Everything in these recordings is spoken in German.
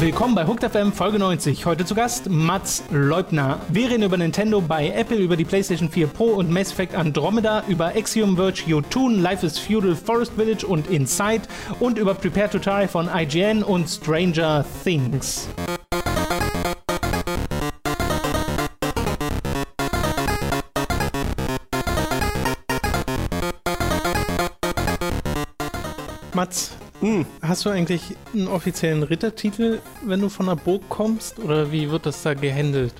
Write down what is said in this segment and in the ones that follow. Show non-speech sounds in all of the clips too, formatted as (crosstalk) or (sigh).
Willkommen bei Hooked FM Folge 90. Heute zu Gast Mats Leubner. Wir reden über Nintendo bei Apple, über die PlayStation 4 Pro und Mass Effect Andromeda, über Axiom Verge Jotun, Life is Feudal Forest Village und Inside und über Prepare to Die von IGN und Stranger Things. Mats, hm. hast du eigentlich einen offiziellen Rittertitel, wenn du von der Burg kommst? Oder wie wird das da gehandelt?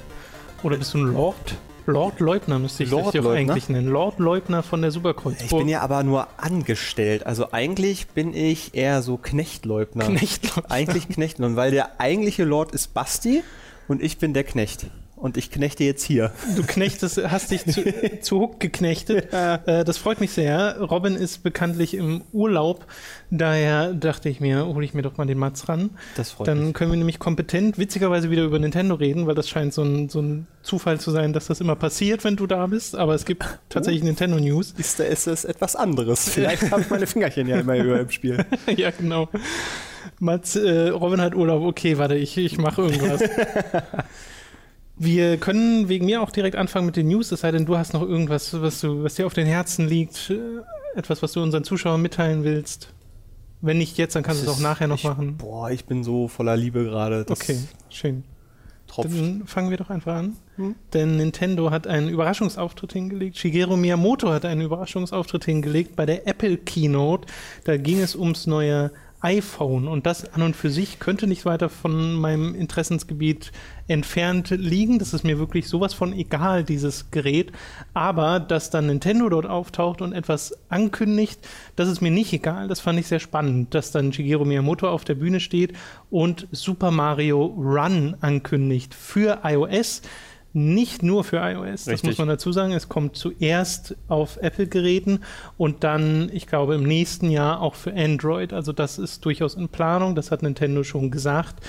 Oder bist du ein Lord? Lord Leubner müsste ich Lord dich Leubner? eigentlich nennen. Lord Leubner von der Superkreuzburg. Ich bin ja aber nur angestellt. Also eigentlich bin ich eher so Knechtleubner. Knechtleubner. Eigentlich Knechtleubner, weil der eigentliche Lord ist Basti und ich bin der Knecht. Und ich knechte jetzt hier. Du knechtest, hast dich zu, (laughs) zu Hook geknechtet. Äh, das freut mich sehr. Robin ist bekanntlich im Urlaub. Daher dachte ich mir, hole ich mir doch mal den Mats ran. Das freut Dann mich. können wir nämlich kompetent, witzigerweise wieder über Nintendo reden, weil das scheint so ein, so ein Zufall zu sein, dass das immer passiert, wenn du da bist. Aber es gibt (laughs) tatsächlich Nintendo News. Ist, ist es etwas anderes. (laughs) Vielleicht habe ich meine Fingerchen ja immer höher im Spiel. ja, genau. Mats, äh, Robin hat Urlaub. Okay, warte, ich, ich mache irgendwas. Wir können wegen mir auch direkt anfangen mit den News, es sei denn, du hast noch irgendwas, was, du, was dir auf den Herzen liegt, äh, etwas, was du unseren Zuschauern mitteilen willst. Wenn nicht jetzt, dann kannst du es auch nachher noch ich, machen. Boah, ich bin so voller Liebe gerade. Okay, schön. Tropft. Dann fangen wir doch einfach an. Hm? Denn Nintendo hat einen Überraschungsauftritt hingelegt. Shigeru Miyamoto hat einen Überraschungsauftritt hingelegt bei der Apple Keynote. Da ging es ums neue iPhone und das an und für sich könnte nicht weiter von meinem Interessensgebiet entfernt liegen. Das ist mir wirklich sowas von egal, dieses Gerät. Aber dass dann Nintendo dort auftaucht und etwas ankündigt, das ist mir nicht egal. Das fand ich sehr spannend, dass dann Shigeru Miyamoto auf der Bühne steht und Super Mario Run ankündigt für iOS. Nicht nur für iOS, das Richtig. muss man dazu sagen. Es kommt zuerst auf Apple-Geräten und dann, ich glaube, im nächsten Jahr auch für Android. Also das ist durchaus in Planung, das hat Nintendo schon gesagt.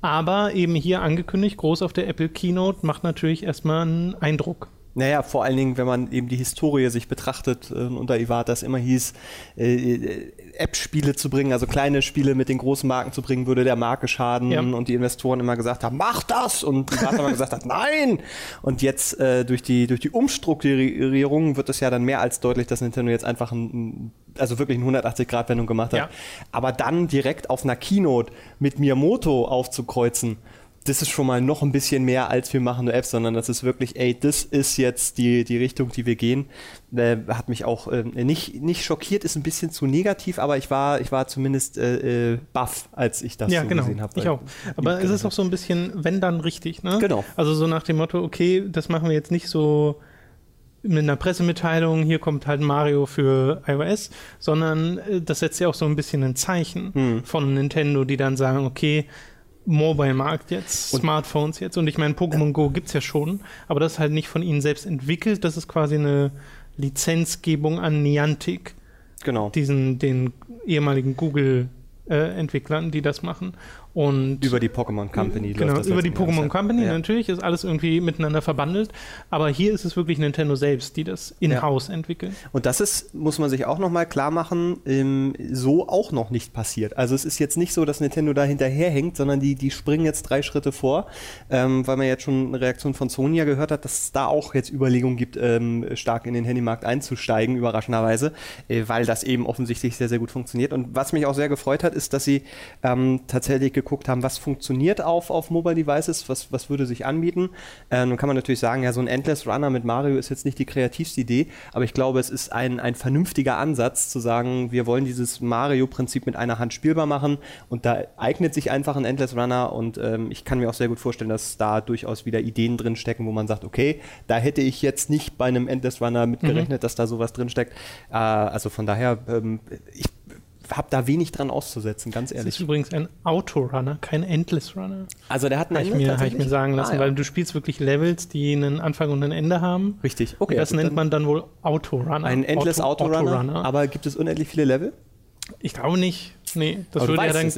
Aber eben hier angekündigt, groß auf der Apple Keynote, macht natürlich erstmal einen Eindruck. Naja, vor allen Dingen, wenn man eben die Historie sich betrachtet, äh, unter Iwata es immer hieß, äh, äh, App-Spiele zu bringen, also kleine Spiele mit den großen Marken zu bringen, würde der Marke schaden Ja. und die Investoren immer gesagt haben, mach das! Und Iwata immer gesagt hat, (laughs) nein! Und jetzt äh, durch, die, durch die Umstrukturierung wird es ja dann mehr als deutlich, dass Nintendo jetzt einfach ein, ein- also wirklich eine 180-Grad-Wendung gemacht hat. Ja. Aber dann direkt auf einer Keynote mit Miyamoto aufzukreuzen, das ist schon mal noch ein bisschen mehr als wir machen nur Apps, sondern das ist wirklich, ey, das ist jetzt die, die Richtung, die wir gehen. Äh, hat mich auch äh, nicht, nicht schockiert, ist ein bisschen zu negativ, aber ich war, ich war zumindest äh, äh, baff, als ich das ja, so genau. gesehen habe. Ich auch. Aber es ist auch so ein bisschen, wenn dann richtig, ne? Genau. Also so nach dem Motto, okay, das machen wir jetzt nicht so mit einer Pressemitteilung, hier kommt halt Mario für iOS, sondern äh, das setzt ja auch so ein bisschen ein Zeichen Hm. von Nintendo, die dann sagen, okay, Mobile-Markt jetzt, Und- Smartphones jetzt. Und ich meine, Pokémon Go gibt es ja schon, aber das ist halt nicht von ihnen selbst entwickelt. Das ist quasi eine Lizenzgebung an Niantic, Genau. diesen, den ehemaligen Google-Entwicklern, die das machen. Und Über die Pokémon Company. Genau, über die. Pokémon Company, Ja. natürlich ist alles irgendwie miteinander verbandelt. Aber hier ist es wirklich Nintendo selbst, die das in-house entwickeln. Und das ist, muss man sich auch nochmal klar machen, ähm, so auch noch nicht passiert. Also es ist jetzt nicht so, dass Nintendo da hinterherhängt, sondern die, die springen jetzt drei Schritte vor, ähm, weil man jetzt schon eine Reaktion von Sony ja gehört hat, dass es da auch jetzt Überlegungen gibt, ähm, stark in den Handymarkt einzusteigen, überraschenderweise, äh, weil das eben offensichtlich sehr, sehr gut funktioniert. Und was mich auch sehr gefreut hat, ist, dass sie tatsächlich geguckt haben, was funktioniert auf, auf Mobile Devices, was, was würde sich anbieten. Ähm, nun kann man natürlich sagen, ja, so ein Endless Runner mit Mario ist jetzt nicht die kreativste Idee, aber ich glaube, es ist ein, ein vernünftiger Ansatz zu sagen, wir wollen dieses Mario-Prinzip mit einer Hand spielbar machen und da eignet sich einfach ein Endless Runner und ähm, ich kann mir auch sehr gut vorstellen, dass da durchaus wieder Ideen drin stecken, wo man sagt, okay, da hätte ich jetzt nicht bei einem Endless Runner mitgerechnet, dass da sowas drin steckt. Äh, also von daher, ähm, ich habe da wenig dran auszusetzen, ganz Das ist ehrlich. übrigens ein Autorunner, kein Endless Runner. Also der hat ein Habe ich, Ende mir- hab ich mir sagen lassen, Ah, ja. weil du spielst wirklich Levels, die einen Anfang und ein Ende haben. Richtig, okay. Und das nennt man dann wohl Autorunner. Ein Endless Auto- Autorunner, aber gibt es unendlich viele Level? Ich glaube nicht. Nee, das Aber würde ja dann es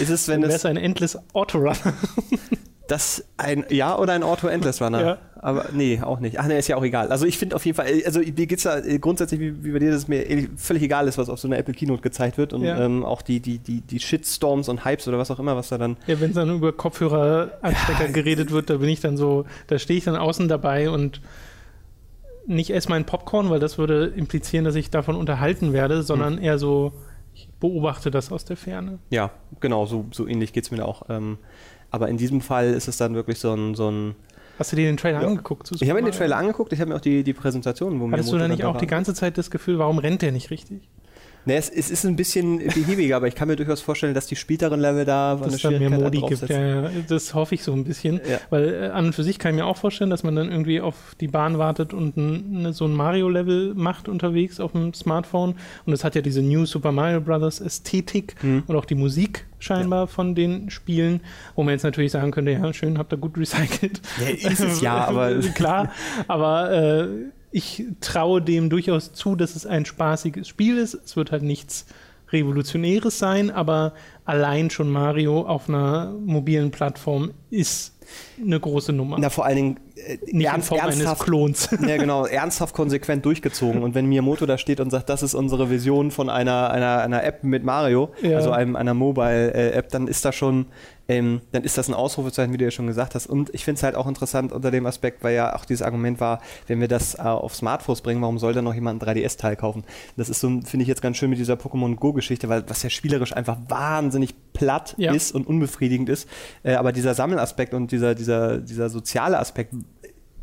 Ist es, wenn (laughs) es ein Endless Autorunner. (laughs) das ein Ja oder ein Auto Endless Runner? Ja. aber nee, auch nicht. Ach nee, ist ja auch egal. Also ich finde auf jeden Fall, also mir geht es da grundsätzlich wie, wie bei dir, dass es mir völlig egal ist, was auf so einer Apple Keynote gezeigt wird und ja. ähm, auch die, die, die, die Shitstorms und Hypes oder was auch immer, was da dann. Ja, wenn es dann über Kopfhörer-Anstecker ja, geredet wird, da bin ich dann so, da stehe ich dann außen dabei und nicht erstmal ein Popcorn, weil das würde implizieren, dass ich davon unterhalten werde, sondern hm. eher so, ich beobachte das aus der Ferne. Ja, genau, so, so ähnlich geht es mir auch. Ähm, aber in diesem Fall ist es dann wirklich so ein, so ein Hast du dir den Trailer ja. angeguckt? Ich habe mir den Trailer angeguckt, ich habe mir auch die, die Präsentation, wo Hattest du da nicht auch die ganze Zeit das Gefühl, warum rennt der nicht richtig? Ne, es, es, ist ein bisschen behäbiger, aber ich kann mir durchaus vorstellen, dass die späteren Level da dass dann mehr Modi gibt. Ja, ja, das hoffe ich so ein bisschen, ja. weil äh, an und für sich kann ich mir auch vorstellen, dass man dann irgendwie auf die Bahn wartet und ein, ne, so ein Mario-Level macht unterwegs auf dem Smartphone. Und es hat ja diese New Super Mario Bros. Ästhetik mhm. und auch die Musik scheinbar ja. von den Spielen, wo man jetzt natürlich sagen könnte, ja, schön, habt ihr gut recycelt. Ja, ist es ja, (laughs) aber klar, aber äh, ich traue dem durchaus zu, dass es ein spaßiges Spiel ist. Es wird halt nichts Revolutionäres sein, aber allein schon Mario auf einer mobilen Plattform ist eine große Nummer. Na, vor allen Dingen äh, Nicht ernst, ernsthaft, Klons. (laughs) Ja, genau, ernsthaft konsequent durchgezogen. Und wenn Miyamoto da steht und sagt, das ist unsere Vision von einer, einer, einer App mit Mario, ja. also einem, einer Mobile-App, dann ist da schon ähm, dann ist das ein Ausrufezeichen, wie du ja schon gesagt hast. Und ich finde es halt auch interessant unter dem Aspekt, weil ja auch dieses Argument war, wenn wir das äh, auf Smartphones bringen, warum soll dann noch jemand einen 3DS-Teil kaufen? Das ist so, finde ich jetzt ganz schön mit dieser Pokémon Go-Geschichte, weil was ja spielerisch einfach wahnsinnig platt ja. ist und unbefriedigend ist. Äh, aber dieser Sammelaspekt und dieser, dieser, dieser soziale Aspekt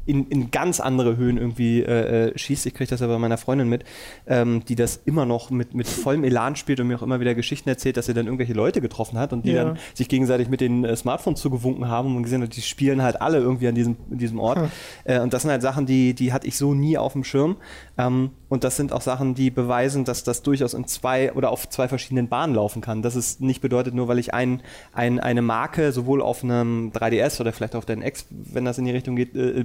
in, in ganz andere Höhen irgendwie äh, äh schießt. Ich kriege das ja bei meiner Freundin mit, ähm, die das immer noch mit, mit vollem Elan spielt und mir auch immer wieder Geschichten erzählt, dass sie dann irgendwelche Leute getroffen hat und die ja. dann sich gegenseitig mit den äh, Smartphones zugewunken haben und gesehen hat, die spielen halt alle irgendwie an diesem, in diesem Ort. Hm. Äh, und das sind halt Sachen, die, die hatte ich so nie auf dem Schirm. Ähm, und das sind auch Sachen, die beweisen, dass das durchaus in zwei oder auf zwei verschiedenen Bahnen laufen kann. Das ist nicht bedeutet, nur weil ich ein, ein, eine Marke sowohl auf einem 3DS oder vielleicht auf den X, wenn das in die Richtung geht, äh,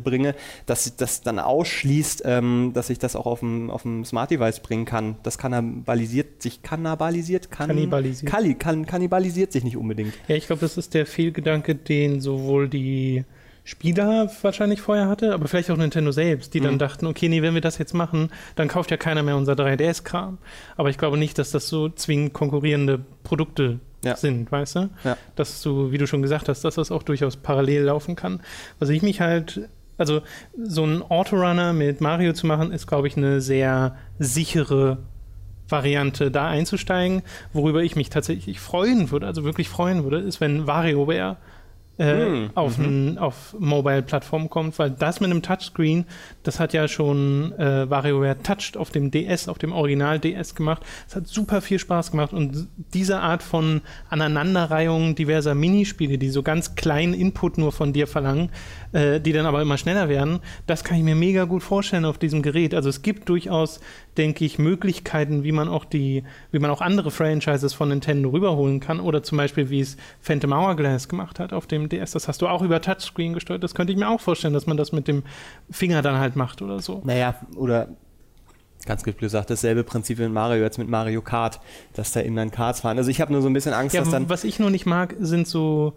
dass das dann ausschließt, ähm, dass ich das auch auf dem, auf dem Smart Device bringen kann. Das kannibalisiert sich, kannibalisiert, kann, kannibalisiert. Kalli, kann, kannibalisiert sich nicht unbedingt. Ja, ich glaube, das ist der Fehlgedanke, den sowohl die Spieler wahrscheinlich vorher hatte, aber vielleicht auch Nintendo selbst, die mhm. dann dachten, okay, nee, wenn wir das jetzt machen, dann kauft ja keiner mehr unser 3DS-Kram. Aber ich glaube nicht, dass das so zwingend konkurrierende Produkte ja. sind, weißt du? Ja. Dass du, wie du schon gesagt hast, dass das auch durchaus parallel laufen kann. Was ich mich halt, also so ein Autorunner mit Mario zu machen, ist, glaube ich, eine sehr sichere Variante, da einzusteigen. Worüber ich mich tatsächlich freuen würde, also wirklich freuen würde, ist, wenn WarioWare äh, hm, auf, mhm. auf Mobile-Plattformen kommt, weil das mit einem Touchscreen, das hat ja schon äh, WarioWare Touched auf dem DS, auf dem Original DS gemacht. Es hat super viel Spaß gemacht und diese Art von Aneinanderreihung diverser Minispiele, die so ganz kleinen Input nur von dir verlangen, äh, die dann aber immer schneller werden, das kann ich mir mega gut vorstellen auf diesem Gerät. Also es gibt durchaus, denke ich, Möglichkeiten, wie man auch die, wie man auch andere Franchises von Nintendo rüberholen kann oder zum Beispiel, wie es Phantom Hourglass gemacht hat auf dem DS. Das hast du auch über Touchscreen gesteuert. Das könnte ich mir auch vorstellen, dass man das mit dem Finger dann halt macht oder so. Naja, oder ganz gesagt, dasselbe Prinzip wie in Mario jetzt mit Mario Kart, dass da eben dann Karts fahren. Also ich habe nur so ein bisschen Angst, ja, dass dann. Was ich nur nicht mag, sind so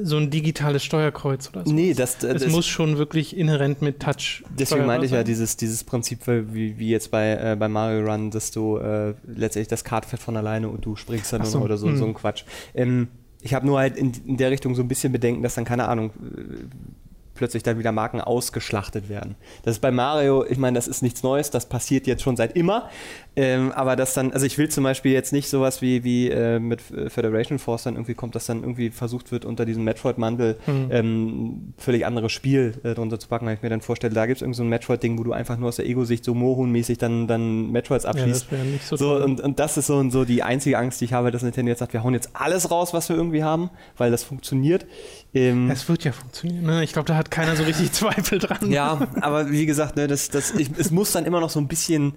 so ein digitales Steuerkreuz oder so. Nee, das, es das muss schon wirklich inhärent mit Touch. Deswegen meinte ich ja dieses, dieses Prinzip, wie, wie jetzt bei, äh, bei Mario Run, dass du äh, letztendlich das Kart fährt von alleine und du springst dann so, oder so, hm. so ein Quatsch. Ähm, ich habe nur halt in, in, der Richtung so ein bisschen Bedenken, dass dann, keine Ahnung, plötzlich dann wieder Marken ausgeschlachtet werden. Das ist bei Mario, ich meine, das ist nichts Neues, das passiert jetzt schon seit immer. Ähm, aber das dann, also ich will zum Beispiel jetzt nicht sowas wie, wie äh, mit Federation Force dann irgendwie kommt, dass dann irgendwie versucht wird, unter diesem Metroid-Mantel mhm. ähm, völlig anderes Spiel äh, drunter zu packen, weil ich mir dann vorstelle, da gibt es irgend so ein Metroid-Ding, wo du einfach nur aus der Ego-Sicht so Mohun-mäßig dann, dann Metroids abschließt. Ja, so, so und, und das ist so, so die einzige Angst, die ich habe, dass Nintendo jetzt sagt, wir hauen jetzt alles raus, was wir irgendwie haben, weil das funktioniert. Ähm, es wird ja funktionieren. Ne? Ich glaube, da hat keiner so richtig (laughs) Zweifel dran. Ja, aber wie gesagt, ne, das, das, ich, es muss dann immer noch so ein bisschen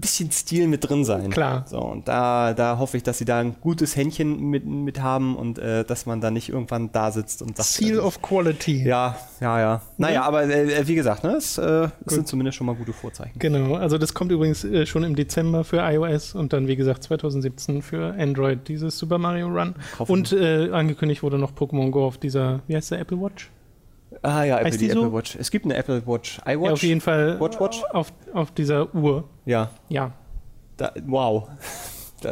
bisschen Stil mit drin sein. Klar. So, und da, da hoffe ich, dass sie da ein gutes Händchen mit, mit haben und äh, dass man da nicht irgendwann da sitzt und sagt. Seal äh, of Quality. Ja, ja, ja. Naja, ja. aber äh, wie gesagt, ne, es, äh, es sind zumindest schon mal gute Vorzeichen. Genau, also das kommt übrigens äh, schon im Dezember für iOS und dann, wie gesagt, 2017 für Android, dieses Super Mario Run. Und äh, angekündigt wurde noch Pokémon Go auf dieser, wie heißt der, Apple Watch? Ah ja, Apple, die, die so? Apple Watch. Es gibt eine Apple Watch. iWatch? Ja, auf jeden Fall Watch, Watch? Auf, auf dieser Uhr. Ja. Ja, Da, wow.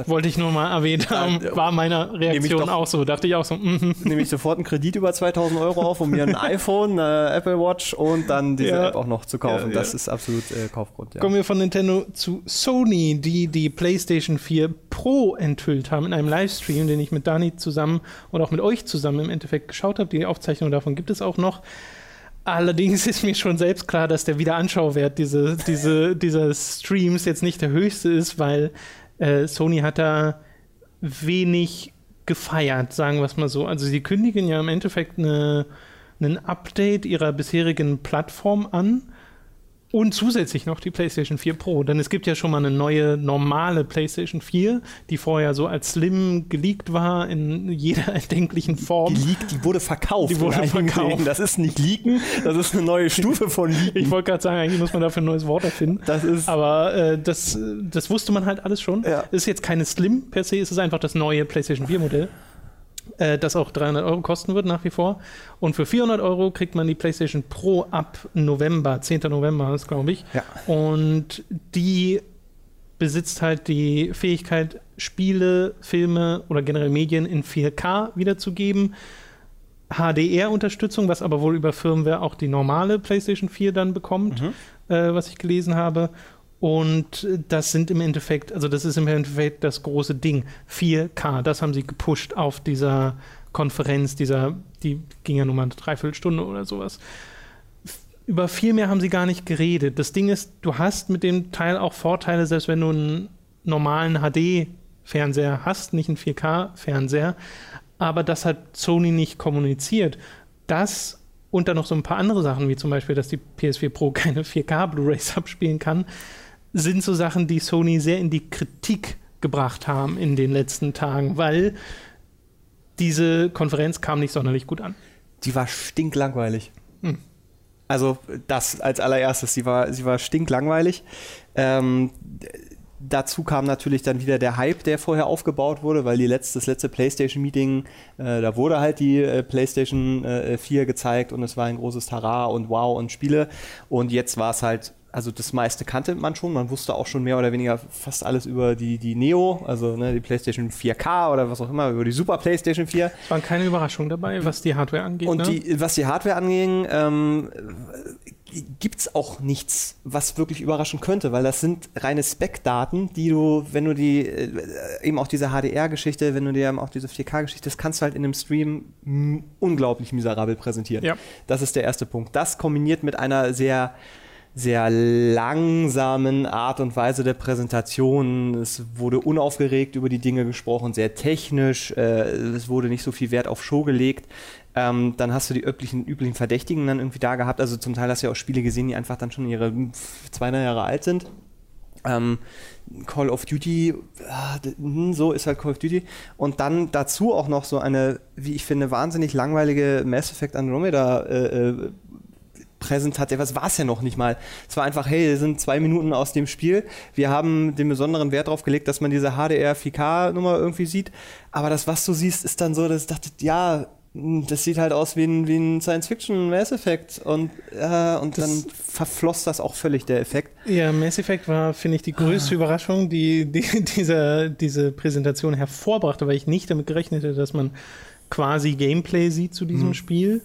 Wollte ich nur mal erwähnt haben. (laughs) War meine Reaktion doch- auch so. Dachte ich auch so, mhm. Nehme ich sofort einen Kredit über 2000 Euro auf, um mir ein (laughs) iPhone, eine Apple Watch und dann diese Ja. App auch noch zu kaufen. Ja, das ja. ist absolut äh, Kaufgrund. Kommen wir von Nintendo zu Sony, die die PlayStation 4 Pro enthüllt haben in einem Livestream, den ich mit Dani zusammen und auch mit euch zusammen im Endeffekt geschaut habe. Die Aufzeichnung davon gibt es auch noch. Allerdings ist mir schon selbst klar, dass der Wiederanschauwert diese, diese, dieser Streams jetzt nicht der höchste ist, weil äh, Sony hat da wenig gefeiert, sagen wir es mal so. Also sie kündigen ja im Endeffekt eine, ein Update ihrer bisherigen Plattform an und zusätzlich noch die PlayStation 4 Pro. Denn es gibt ja schon mal eine neue normale PlayStation 4, die vorher so als Slim geleakt war in jeder (laughs) erdenklichen Form. Die, leak, die wurde verkauft. Die wurde verkauft. Das ist nicht leaken, das ist eine neue Stufe von (laughs) Ich leaken. wollte gerade sagen, eigentlich muss man dafür ein neues Wort erfinden. Das ist Aber äh, das, das wusste man halt alles schon. Ja. Es ist jetzt keine Slim per se, es ist einfach das neue PlayStation 4 Modell, äh, das auch 300 Euro kosten wird nach wie vor. Und für 400 Euro kriegt man die PlayStation Pro ab November, 10. November ist glaube ich. Ja. Und die besitzt halt die Fähigkeit, Spiele, Filme oder generell Medien in 4K wiederzugeben. HDR-Unterstützung, was aber wohl über Firmware auch die normale PlayStation 4 dann bekommt, äh, was ich gelesen habe. Und das sind im Endeffekt, also das ist im Endeffekt das große Ding. 4K, das haben sie gepusht auf dieser Konferenz, dieser, die ging ja nur mal eine Dreiviertelstunde oder sowas. Über viel mehr haben sie gar nicht geredet. Das Ding ist, du hast mit dem Teil auch Vorteile, selbst wenn du einen normalen HD-Fernseher hast, nicht einen 4K-Fernseher. Aber das hat Sony nicht kommuniziert. Das und dann noch so ein paar andere Sachen, wie zum Beispiel, dass die PS4 Pro keine 4K Blu-rays (laughs) abspielen kann, sind so Sachen, die Sony sehr in die Kritik gebracht haben in den letzten Tagen, weil diese Konferenz kam nicht sonderlich gut an. Die war stinklangweilig. Hm. Also das als allererstes, sie war, sie war stinklangweilig. Ähm, dazu kam natürlich dann wieder der Hype, der vorher aufgebaut wurde, weil die letzte, das letzte PlayStation-Meeting, äh, da wurde halt die äh, PlayStation äh, 4 gezeigt und es war ein großes Tara und Wow und Spiele. Und jetzt war es halt, also das meiste kannte man schon, man wusste auch schon mehr oder weniger fast alles über die, die Neo, also ne, die PlayStation 4K oder was auch immer, über die Super PlayStation 4. Es waren keine Überraschungen dabei, was die Hardware angeht. Und ne? die, was die Hardware anging, ähm, gibt es auch nichts, was wirklich überraschen könnte, weil das sind reine Spec-Daten, die du, wenn du die, äh, eben auch diese HDR-Geschichte, wenn du dir eben auch diese 4K-Geschichte, das kannst du halt in einem Stream unglaublich miserabel präsentieren. Ja. Das ist der erste Punkt. Das kombiniert mit einer sehr sehr langsamen Art und Weise der Präsentation. Es wurde unaufgeregt über die Dinge gesprochen, sehr technisch. Äh, es wurde nicht so viel Wert auf Show gelegt. Ähm, dann hast du die üblichen, üblichen Verdächtigen dann irgendwie da gehabt. Also zum Teil hast du ja auch Spiele gesehen, die einfach dann schon ihre zwei drei Jahre alt sind. Ähm, Call of Duty, ah, hm, so ist halt Call of Duty. Und dann dazu auch noch so eine, wie ich finde, wahnsinnig langweilige Mass Effect Andromeda äh, Präsentation, was war es ja noch nicht mal. Es war einfach, hey, sind zwei Minuten aus dem Spiel. Wir haben den besonderen Wert darauf gelegt, dass man diese HDR 4K-Nummer irgendwie sieht. Aber das, was du siehst, ist dann so, dass ich dachte, ja, das sieht halt aus wie ein, wie ein Science-Fiction Mass Effect. Und, äh, und dann verfloss das auch völlig, der Effekt. Ja, Mass Effect war, finde ich, die größte Überraschung, die, die (laughs) dieser, diese Präsentation hervorbrachte, weil ich nicht damit gerechnet hätte, dass man quasi Gameplay sieht zu diesem Spiel.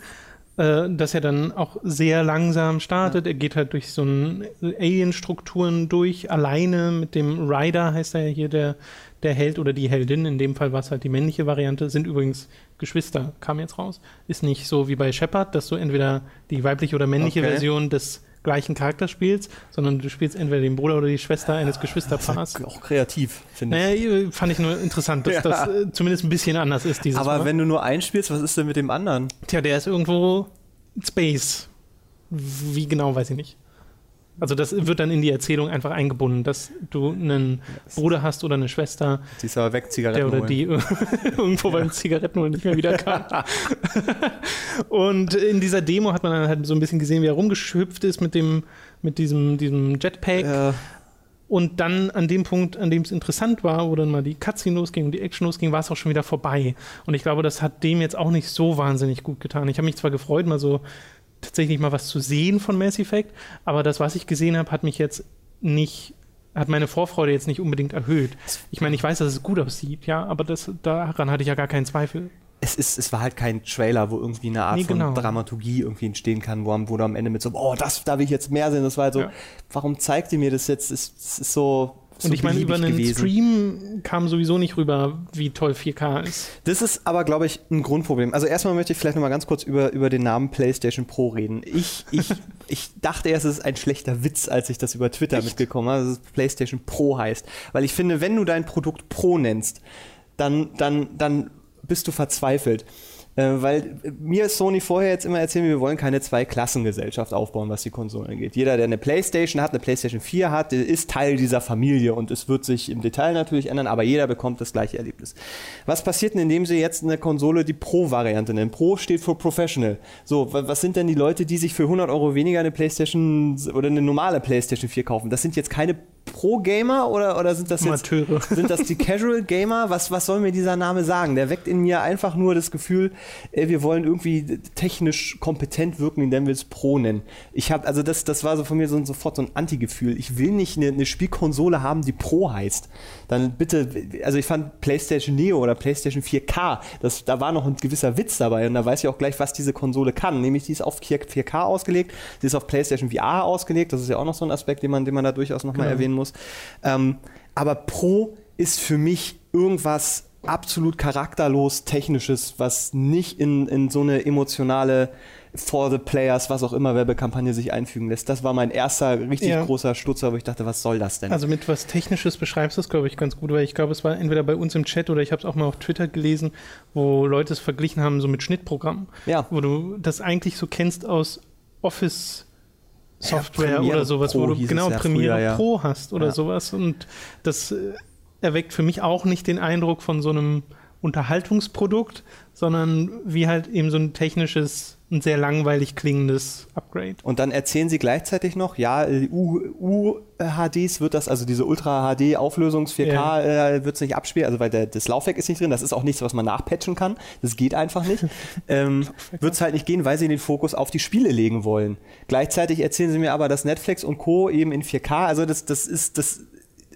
Äh, dass er dann auch sehr langsam startet. Er geht halt durch so ein Alien-Strukturen durch, alleine mit dem Rider, heißt er ja hier, der, der Held oder die Heldin. In dem Fall war es halt die männliche Variante, sind übrigens Geschwister, kam jetzt raus. Ist nicht so wie bei Shepard, dass du entweder die weibliche oder männliche Okay. Version des gleichen Charakters spielst, sondern du spielst entweder den Bruder oder die Schwester eines Geschwisterpaars. Auch kreativ, finde ich. Naja, fand ich nur interessant, dass Ja. das äh, zumindest ein bisschen anders ist dieses Aber Mal. wenn du nur einspielst, was ist denn mit dem anderen? Tja, der ist irgendwo Space. Wie genau, weiß ich nicht. Also das wird dann in die Erzählung einfach eingebunden, dass du einen Bruder hast oder eine Schwester, Die ist aber weg, Zigaretten der oder die (laughs) irgendwo beim Zigaretten nicht mehr wieder kam. (laughs) Und in dieser Demo hat man dann halt so ein bisschen gesehen, wie er rumgeschüpft ist mit dem, mit diesem, diesem Jetpack. Äh, Und dann an dem Punkt, an dem es interessant war, wo dann mal die Cutscene losging und die Action losging, war es auch schon wieder vorbei. Und ich glaube, das hat dem jetzt auch nicht so wahnsinnig gut getan. Ich habe mich zwar gefreut, mal so tatsächlich mal was zu sehen von Mass Effect, aber das, was ich gesehen habe, hat mich jetzt nicht hat meine Vorfreude jetzt nicht unbedingt erhöht. Ich meine, ich weiß, dass es gut aussieht, ja, aber das, daran hatte ich ja gar keinen Zweifel. Es, ist, es war halt kein Trailer, wo irgendwie eine Art nee, genau. von Dramaturgie irgendwie entstehen kann, wo, wo du am Ende mit so, oh, das, da will ich jetzt mehr sehen. Das war halt so, ja. warum zeigt ihr mir das jetzt? Es, es ist so, und ich meine, über einen gewesen. Stream kam sowieso nicht rüber, wie toll 4K ist. Das ist aber, glaube ich, ein Grundproblem. Also erstmal möchte ich vielleicht noch mal ganz kurz über, über den Namen PlayStation Pro reden. Ich, ich, (laughs) ich dachte erst, es ist ein schlechter Witz, als ich das über Twitter Echt? mitbekommen habe, dass es PlayStation Pro heißt. Weil ich finde, wenn du dein Produkt Pro nennst, dann, dann, dann bist du verzweifelt. Äh, weil mir ist Sony vorher jetzt immer erzählt, wir wollen keine Zwei-Klassengesellschaft aufbauen, was die Konsolen angeht. Jeder, der eine Playstation hat, eine Playstation 4 hat, ist Teil dieser Familie und es wird sich im Detail natürlich ändern, aber jeder bekommt das gleiche Erlebnis. Was passiert denn, indem sie jetzt eine Konsole die Pro-Variante nennen? Pro steht für Professional. So, was sind denn die Leute, die sich für 100 Euro weniger eine Playstation oder eine normale Playstation 4 kaufen? Das sind jetzt keine Pro-Gamer oder, oder sind das jetzt (laughs) sind das die Casual-Gamer? Was, was soll mir dieser Name sagen? Der weckt in mir einfach nur das Gefühl, ey, wir wollen irgendwie technisch kompetent wirken, indem wir es Pro nennen. Ich habe, also das, das war so von mir so, sofort so ein Anti-Gefühl. Ich will nicht eine, eine Spielkonsole haben, die Pro heißt. Dann bitte, also ich fand PlayStation Neo oder PlayStation 4K, das, da war noch ein gewisser Witz dabei und da weiß ich auch gleich, was diese Konsole kann. Nämlich, die ist auf 4K ausgelegt, die ist auf PlayStation VR ausgelegt, das ist ja auch noch so ein Aspekt, den man, den man da durchaus nochmal genau. erwähnen muss. Ähm, aber Pro ist für mich irgendwas absolut charakterlos Technisches, was nicht in, in so eine emotionale For the Players, was auch immer, Werbekampagne sich einfügen lässt. Das war mein erster richtig ja. großer Stutzer, wo ich dachte, was soll das denn? Also mit was Technisches beschreibst du es, glaube ich, ganz gut, weil ich glaube, es war entweder bei uns im Chat oder ich habe es auch mal auf Twitter gelesen, wo Leute es verglichen haben, so mit Schnittprogrammen. Ja. Wo du das eigentlich so kennst aus Office Software ja, oder sowas, Pro wo du genau Premiere früher. Pro hast oder sowas. Und das äh, erweckt für mich auch nicht den Eindruck von so einem Unterhaltungsprodukt, sondern wie halt eben so ein technisches ein sehr langweilig klingendes Upgrade. Und dann erzählen sie gleichzeitig noch, ja, UHDs wird das, also diese Ultra HD Auflösungs 4K ja. äh, wird es nicht abspielen, also weil der, das Laufwerk ist nicht drin, das ist auch nichts, was man nachpatchen kann, das geht einfach nicht. (laughs) ähm, wird es halt nicht gehen, weil sie den Fokus auf die Spiele legen wollen. Gleichzeitig erzählen sie mir aber, dass Netflix und Co. eben in 4K, also das, das ist, das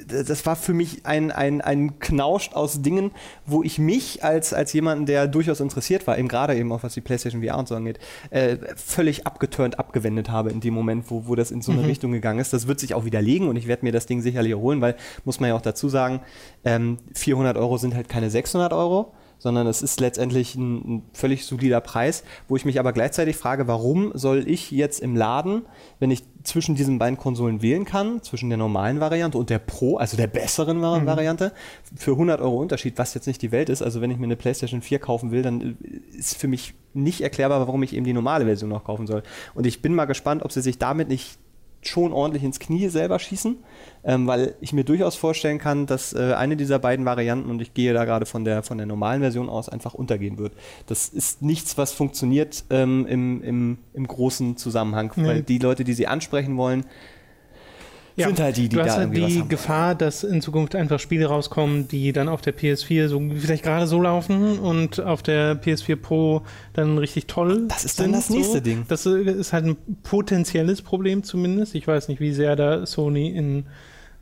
das war für mich ein, ein, ein Knauscht aus Dingen, wo ich mich als, als jemanden, der durchaus interessiert war, eben gerade eben auch was die PlayStation VR und so angeht, äh, völlig abgeturnt, abgewendet habe in dem Moment, wo, wo das in so eine mhm. Richtung gegangen ist. Das wird sich auch widerlegen und ich werde mir das Ding sicherlich holen, weil, muss man ja auch dazu sagen, ähm, 400 Euro sind halt keine 600 Euro sondern es ist letztendlich ein, ein, völlig solider Preis, wo ich mich aber gleichzeitig frage, warum soll ich jetzt im Laden, wenn ich zwischen diesen beiden Konsolen wählen kann, zwischen der normalen Variante und der Pro, also der besseren mhm. Variante, für 100 Euro Unterschied, was jetzt nicht die Welt ist, also wenn ich mir eine PlayStation 4 kaufen will, dann ist für mich nicht erklärbar, warum ich eben die normale Version noch kaufen soll. Und ich bin mal gespannt, ob sie sich damit nicht schon ordentlich ins Knie selber schießen, ähm, weil ich mir durchaus vorstellen kann, dass äh, eine dieser beiden Varianten, und ich gehe da gerade von der, von der normalen Version aus, einfach untergehen wird. Das ist nichts, was funktioniert ähm, im, im, im großen Zusammenhang, nee. weil die Leute, die sie ansprechen wollen, ja, sind halt die, die du hast da halt die Gefahr, dass in Zukunft einfach Spiele rauskommen, die dann auf der PS4 so vielleicht gerade so laufen und auf der PS4 Pro dann richtig toll Das ist dann das nächste so. Ding. Das ist halt ein potenzielles Problem zumindest. Ich weiß nicht, wie sehr da Sony in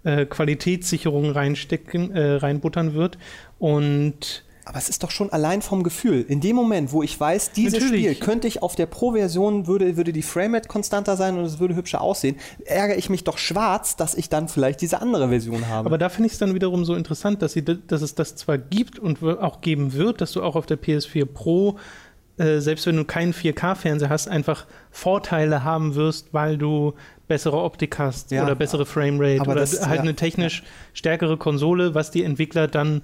äh, Qualitätssicherung reinstecken, äh, reinbuttern wird und aber es ist doch schon allein vom Gefühl. In dem Moment, wo ich weiß, dieses Natürlich. Spiel könnte ich auf der Pro-Version, würde, würde die Framerate konstanter sein und es würde hübscher aussehen, ärgere ich mich doch schwarz, dass ich dann vielleicht diese andere Version habe. Aber da finde ich es dann wiederum so interessant, dass, sie, dass es das zwar gibt und auch geben wird, dass du auch auf der PS4 Pro äh, selbst wenn du keinen 4K-Fernseher hast, einfach Vorteile haben wirst, weil du bessere Optik hast ja, oder bessere Framerate oder das, halt ja, eine technisch ja. stärkere Konsole, was die Entwickler dann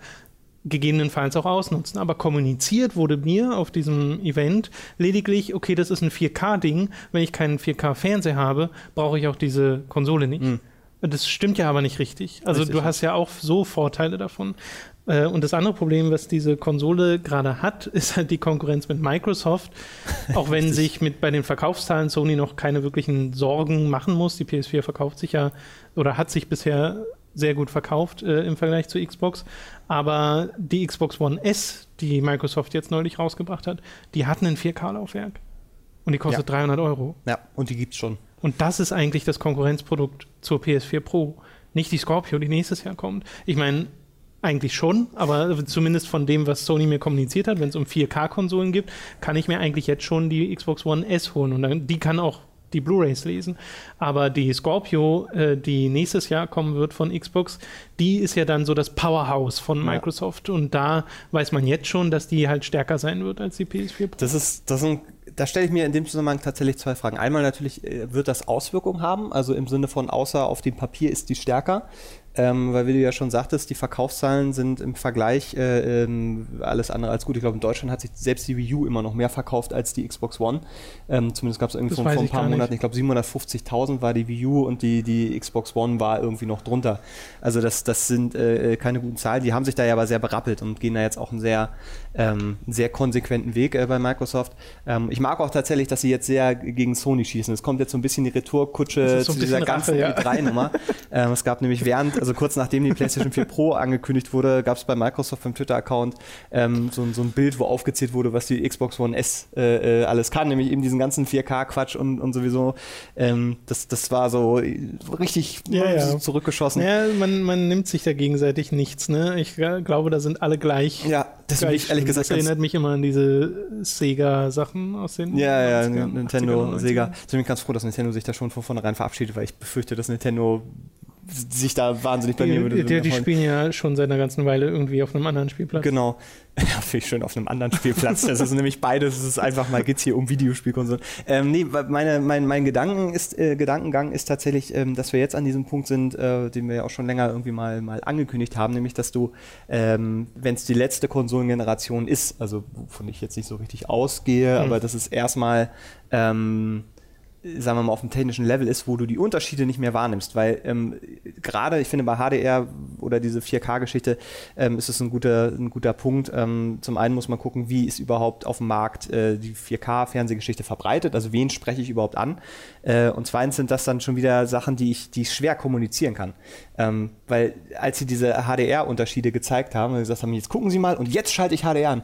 gegebenenfalls auch ausnutzen. Aber kommuniziert wurde mir auf diesem Event lediglich, okay, das ist ein 4K-Ding. Wenn ich keinen 4K-Fernseher habe, brauche ich auch diese Konsole nicht. Mhm. Das stimmt ja aber nicht richtig. Also richtig. du hast ja auch so Vorteile davon. Äh, und das andere Problem, was diese Konsole gerade hat, (laughs) ist halt die Konkurrenz mit Microsoft. Auch wenn sich mit bei den Verkaufszahlen Sony noch keine wirklichen Sorgen machen muss. Die PS4 verkauft sich ja oder hat sich bisher sehr gut verkauft äh, im Vergleich zur Xbox. Aber die Xbox One S, die Microsoft jetzt neulich rausgebracht hat, die hatten ein 4K-Laufwerk. Und die kostet 300 Euro. Ja, und die gibt's schon. Und das ist eigentlich das Konkurrenzprodukt zur PS4 Pro. Nicht die Scorpio, die nächstes Jahr kommt. Ich meine, eigentlich schon, aber zumindest von dem, was Sony mir kommuniziert hat, wenn es um 4K-Konsolen gibt, kann ich mir eigentlich jetzt schon die Xbox One S holen. Und dann, die kann auch die Blu-rays lesen. Aber die Scorpio, äh, die nächstes Jahr kommen wird von Xbox, die ist ja dann so das Powerhouse von Microsoft. Ja. Und da weiß man jetzt schon, dass die halt stärker sein wird als die PS4 Pro. Das ist, das sind da stelle ich mir in dem Zusammenhang tatsächlich zwei Fragen. Einmal natürlich äh, wird das Auswirkungen haben, also im Sinne von außer auf dem Papier ist die stärker ähm, weil wie du ja schon sagtest, die Verkaufszahlen sind im Vergleich äh, ähm, alles andere als gut. Ich glaube, in Deutschland hat sich selbst die Wii U immer noch mehr verkauft als die Xbox One. Ähm, zumindest gab es irgendwie vor, vor ein paar Monaten, ich glaube 750.000 war die Wii U und die, die Xbox One war irgendwie noch drunter. Also das, das sind äh, keine guten Zahlen. Die haben sich da ja aber sehr berappelt und gehen da jetzt auch einen sehr, ähm, sehr konsequenten Weg äh, bei Microsoft. Ähm, ich mag auch tatsächlich, dass sie jetzt sehr gegen Sony schießen. Es kommt jetzt so ein bisschen die Retourkutsche so zu dieser ganzen ja. 3-Nummer. (laughs) ähm, es gab nämlich während, also kurz nachdem die PlayStation 4 Pro (laughs) angekündigt wurde, gab es bei Microsoft im Twitter-Account ähm, so, so, ein Bild, wo aufgezählt wurde, was die Xbox One S äh, äh alles kann, nämlich eben diesen ganzen 4K-Quatsch und, und sowieso. Ähm, das, das war so richtig ja, ja. zurückgeschossen. Ja, man, man nimmt sich da gegenseitig nichts. Ne? Ich glaube, da sind alle gleich. Ja, das ich ehrlich gesagt. Das erinnert mich immer an diese Sega-Sachen aus den. Ja, ja, Nintendo, Sega. Ich bin ganz froh, dass Nintendo sich da schon von vornherein verabschiedet, weil ich befürchte, dass Nintendo sich da wahnsinnig bei mir würde. Die, die spielen ja schon seit einer ganzen Weile irgendwie auf einem anderen Spielplatz. Genau. (laughs) Ja, finde ich schön auf einem anderen Spielplatz. Das ist nämlich beides. Es ist einfach mal geht's hier um Videospielkonsolen. Ähm, nee, meine, mein, mein Gedanken ist, äh, Gedankengang ist tatsächlich, ähm, dass wir jetzt an diesem Punkt sind, äh, den wir ja auch schon länger irgendwie mal, mal angekündigt haben, nämlich, dass du, ähm, wenn es die letzte Konsolengeneration ist, also wovon ich jetzt nicht so richtig ausgehe, mhm. aber das ist erstmal ähm, sagen wir mal, auf dem technischen Level ist, wo du die Unterschiede nicht mehr wahrnimmst. Weil ähm, gerade, ich finde, bei HDR oder diese 4K-Geschichte ähm, ist es ein guter, ein guter Punkt. Ähm, zum einen muss man gucken, wie ist überhaupt auf dem Markt äh, die 4K-Fernsehgeschichte verbreitet, also wen spreche ich überhaupt an. Äh, und zweitens sind das dann schon wieder Sachen, die ich, die ich schwer kommunizieren kann. Ähm, weil als sie diese HDR-Unterschiede gezeigt haben, und gesagt haben, jetzt gucken Sie mal und jetzt schalte ich HDR an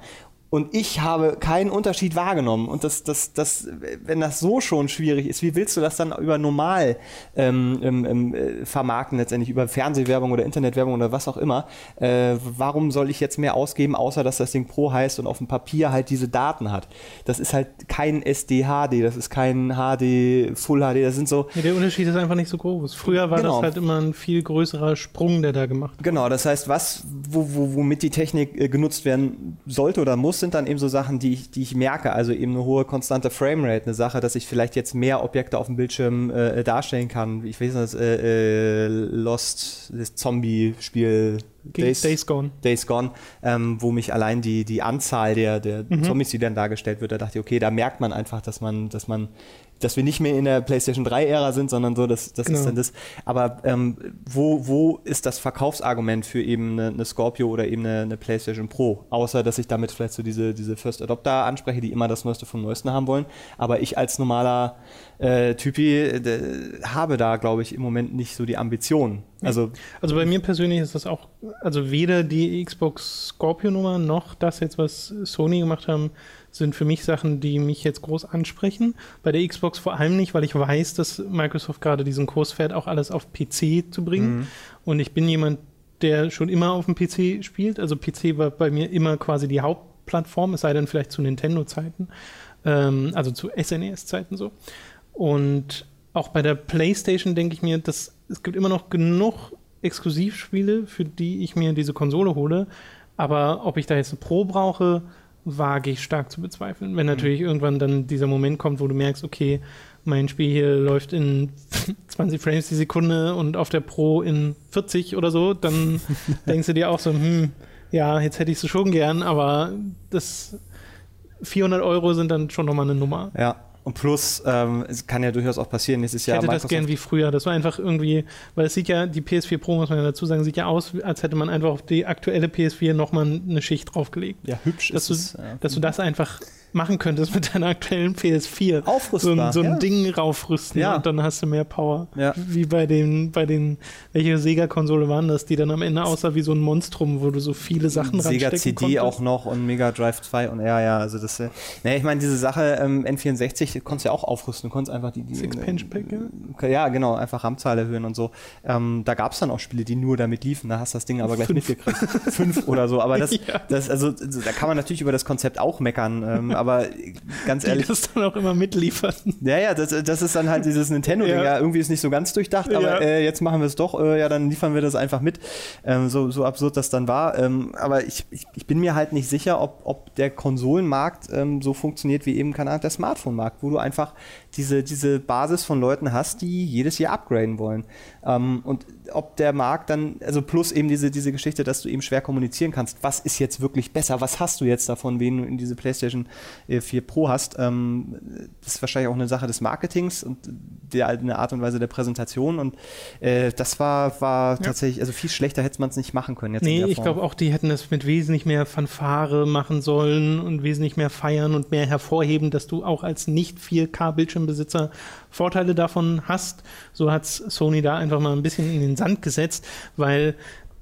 und ich habe keinen Unterschied wahrgenommen. Und das, das, das, wenn das so schon schwierig ist, wie willst du das dann über normal ähm, ähm, äh, vermarkten, letztendlich über Fernsehwerbung oder Internetwerbung oder was auch immer? Äh, warum soll ich jetzt mehr ausgeben, außer dass das Ding Pro heißt und auf dem Papier halt diese Daten hat? Das ist halt kein SD-HD, das ist kein HD, Full HD, das sind so. Ja, der Unterschied ist einfach nicht so groß. Früher war genau. das halt immer ein viel größerer Sprung, der da gemacht wird. Genau, das heißt, was, wo, wo, womit die Technik äh, genutzt werden sollte oder muss, sind dann eben so Sachen, die ich, die ich merke. Also eben eine hohe konstante Framerate, eine Sache, dass ich vielleicht jetzt mehr Objekte auf dem Bildschirm äh, darstellen kann. Ich weiß nicht, äh, äh, Lost, das Zombie-Spiel Days, Days, Gone. Days Gone, ähm, wo mich allein die, die Anzahl der, der mhm. Zombies, die dann dargestellt wird, da dachte ich, okay, da merkt man einfach, dass man, dass man dass wir nicht mehr in der PlayStation 3-Ära sind, sondern so, dass das genau. ist dann das. Aber ähm, wo, wo ist das Verkaufsargument für eben eine, eine Scorpio oder eben eine, eine, PlayStation Pro? Außer, dass ich damit vielleicht so diese, diese First Adopter anspreche, die immer das Neueste vom Neuesten haben wollen. Aber ich als normaler äh, Typi äh, habe da, glaube ich, im Moment nicht so die Ambition. Also, also bei mir persönlich ist das auch, also weder die Xbox Scorpio-Nummer noch das jetzt, was Sony gemacht haben, sind für mich Sachen, die mich jetzt groß ansprechen. Bei der Xbox vor allem nicht, weil ich weiß, dass Microsoft gerade diesen Kurs fährt, auch alles auf PC zu bringen. Mhm. Und ich bin jemand, der schon immer auf dem PC spielt. Also PC war bei mir immer quasi die Hauptplattform, es sei denn vielleicht zu Nintendo-Zeiten, ähm, also zu SNES-Zeiten so. Und auch bei der PlayStation denke ich mir, dass es gibt immer noch genug Exklusivspiele, für die ich mir diese Konsole hole. Aber ob ich da jetzt eine Pro brauche, wage ich stark zu bezweifeln. Wenn natürlich mhm. irgendwann dann dieser Moment kommt, wo du merkst, okay, mein Spiel hier läuft in (laughs) 20 Frames die Sekunde und auf der Pro in 40 oder so, dann (laughs) denkst du dir auch so, hm, ja, jetzt hätte ich es schon gern, aber das 400 Euro sind dann schon nochmal eine Nummer. Ja, und plus, ähm, es kann ja durchaus auch passieren, nächstes Jahr. Ich hätte das gern wie früher. Das war einfach irgendwie, weil es sieht ja, die PS4 Pro, muss man ja dazu sagen, sieht ja aus, als hätte man einfach auf die aktuelle PS4 nochmal eine Schicht draufgelegt. Ja, hübsch dass ist du, es. Ja. Dass du das einfach machen könntest mit deiner aktuellen PS4. Aufrüstbar. So, ein- so ein ja. Ding raufrüsten Ja. und dann hast du mehr Power. Ja. Wie bei den, bei den, welche Sega-Konsole waren das, die dann am Ende aussah wie so ein Monstrum, wo du so viele Sachen Sega CD konntest. auch noch und Mega Drive 2 und ja, ja, also das, äh, naja, ich meine, diese Sache ähm, N64 konntest du ja auch aufrüsten, du konntest einfach die, die Six-Page-Pack, ja? ja, genau, einfach RAM-Zahl erhöhen und so. Ähm, da gab es dann auch Spiele, die nur damit liefen, da hast du das Ding aber gleich Fünf. mitgekriegt. Fünf oder so, aber das, (laughs) das, also, da kann man natürlich über das Konzept auch meckern, ähm, (laughs) aber ganz die ehrlich, das dann auch immer mitlieferten. ja, ja, das, das ist dann halt dieses Nintendo-Ding. Ja. Ja. irgendwie ist nicht so ganz durchdacht, aber Ja. äh, jetzt machen wir es doch. Äh, ja, dann liefern wir das einfach mit. Ähm, so, so absurd das dann war. Ähm, aber ich, ich, ich bin mir halt nicht sicher, ob, ob der Konsolenmarkt ähm, so funktioniert wie eben, keine Ahnung, der Smartphone-Markt, wo du einfach diese, diese Basis von Leuten hast, die jedes Jahr upgraden wollen. Ähm, und ob der Markt dann, also plus eben diese, diese Geschichte, dass du eben schwer kommunizieren kannst, was ist jetzt wirklich besser, was hast du jetzt davon, wen du in diese PlayStation äh, 4 Pro hast, ähm, das ist wahrscheinlich auch eine Sache des Marketings und der, eine Art und Weise der Präsentation und äh, das war, war tatsächlich, also viel schlechter hätte man es nicht machen können jetzt Nee, ich glaube auch, die hätten das mit wesentlich mehr Fanfare machen sollen und wesentlich mehr feiern und mehr hervorheben, dass du auch als nicht 4K-Bildschirmbesitzer Vorteile davon hast. So hat Sony da einfach mal ein bisschen in den Sand gesetzt, weil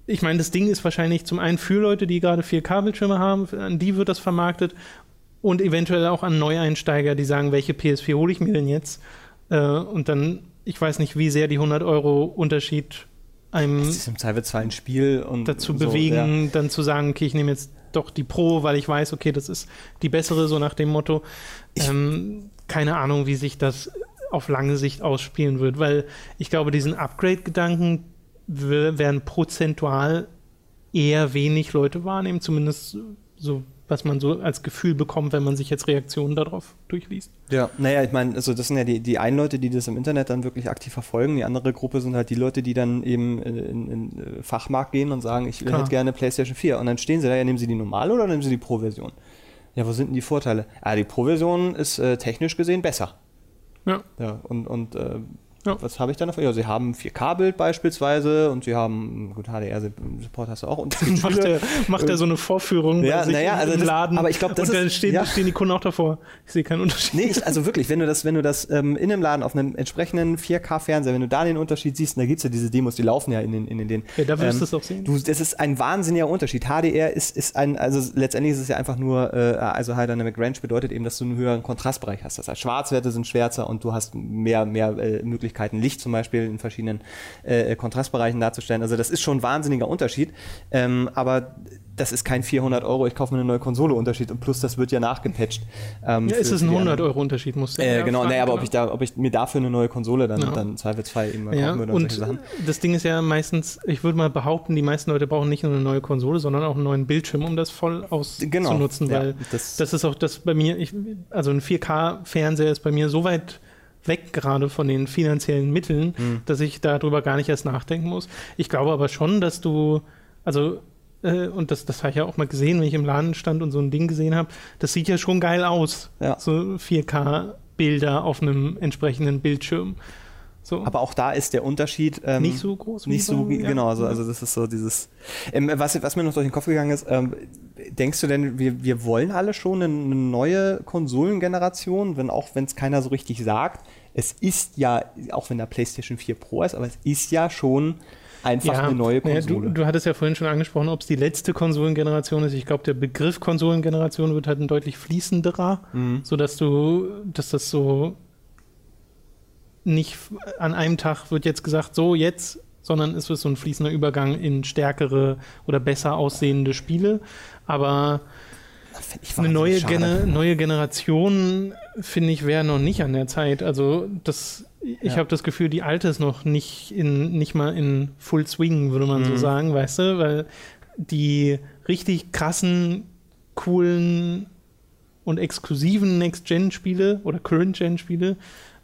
ich meine, das Ding ist wahrscheinlich zum einen für Leute, die gerade 4K-Bildschirme haben, an die wird das vermarktet und eventuell auch an Neueinsteiger, die sagen, welche PS4 hole ich mir denn jetzt? Äh, und dann, ich weiß nicht, wie sehr die 100 Euro Unterschied einem das ist im Zweifelsfall ein Spiel und dazu so, bewegen, dann zu sagen, okay, ich nehme jetzt doch die Pro, weil ich weiß, okay, das ist die bessere, so nach dem Motto. Ähm, keine Ahnung, wie sich das auf lange Sicht ausspielen wird, weil ich glaube, diesen Upgrade-Gedanken werden prozentual eher wenig Leute wahrnehmen, zumindest so, was man so als Gefühl bekommt, wenn man sich jetzt Reaktionen darauf durchliest. Ja, naja, ich meine, also das sind ja die, die einen Leute, die das im Internet dann wirklich aktiv verfolgen. Die andere Gruppe sind halt die Leute, die dann eben in, in, in äh, Fachmarkt gehen und sagen, ich hätte gerne PlayStation 4. Und dann stehen sie da, ja, nehmen sie die normale oder nehmen sie die Pro-Version? Ja, wo sind denn die Vorteile? Ah, die Pro-Version ist äh, technisch gesehen besser. Ja, Ja, und, und äh, Ja. was habe ich dann dafür? Ja, sie haben 4K-Bild beispielsweise und sie haben, gut, HDR-Support hast du auch. Und (laughs) macht er, macht er so eine Vorführung Ja, bei sich naja, im, also im das- Laden aber ich glaub, das und dann ist- stehen, ja. stehen die Kunden auch davor. Ich sehe keinen Unterschied. Nee, ich, also wirklich, wenn du das, wenn du das ähm, in einem Laden auf einem entsprechenden 4K-Fernseher, wenn du da den Unterschied siehst, und da gibt es ja diese Demos, die laufen ja in den, in den, Ja, da wirst ähm, du es auch sehen. Du, das ist ein wahnsinniger Unterschied. HDR ist, ist ein, also letztendlich ist es ja einfach nur, äh, also High Dynamic Range bedeutet eben, dass du einen höheren Kontrastbereich hast. Das heißt, Schwarzwerte sind schwärzer und du hast mehr, mehr äh, Möglichkeiten, Licht zum Beispiel in verschiedenen äh, Kontrastbereichen darzustellen. Also das ist schon ein wahnsinniger Unterschied. Ähm, aber das ist kein 400 Euro, ich kaufe mir eine neue Konsole Unterschied und plus das wird ja nachgepatcht. Ähm, Ja, ist es ein die 100 anderen. Euro Unterschied, musst du Äh, genau, fragen, naja, aber ob ich da, ob ich mir dafür eine neue Konsole dann, Ja. dann im Zweifelsfall eben mal Ja, kaufen würde und, und solche Sachen. das Ding ist ja meistens, ich würde mal behaupten, die meisten Leute brauchen nicht nur eine neue Konsole, sondern auch einen neuen Bildschirm, um das voll Genau, auszunutzen, ja, weil das- das, ist auch das bei mir, ich, also ein 4K-Fernseher ist bei mir so weit weg gerade von den finanziellen Mitteln, Hm. dass ich darüber gar nicht erst nachdenken muss. Ich glaube aber schon, dass du, also äh, und das, das habe ich ja auch mal gesehen, wenn ich im Laden stand und so ein Ding gesehen habe, das sieht ja schon geil aus. Ja. So 4K-Bilder auf einem entsprechenden Bildschirm. So. Aber auch da ist der Unterschied ähm, Nicht so groß Nicht so, ja. genau, also, also das ist so dieses. Ähm, was, was mir noch durch den Kopf gegangen ist, ähm, denkst du denn, wir, wir wollen alle schon eine, neue Konsolengeneration, wenn auch wenn es keiner so richtig sagt? Es ist ja, auch wenn da PlayStation 4 Pro ist, aber es ist ja schon einfach eine neue Konsole. du, du hattest ja vorhin schon angesprochen, ob es die letzte Konsolengeneration ist. Ich glaube, der Begriff Konsolengeneration wird halt ein deutlich fließenderer, Mhm. sodass du, dass das so nicht an einem Tag wird jetzt gesagt, so jetzt, sondern es wird so ein fließender Übergang in stärkere oder besser aussehende Spiele. Aber eine neue. Gene neue Generation, finde ich, wäre noch nicht an der Zeit. Also das, ich Ja. habe das Gefühl, die alte ist noch nicht in, nicht mal in Full Swing, würde man so Mhm. sagen, weißt du, weil die richtig krassen, coolen und exklusiven Next-Gen-Spiele oder Current-Gen-Spiele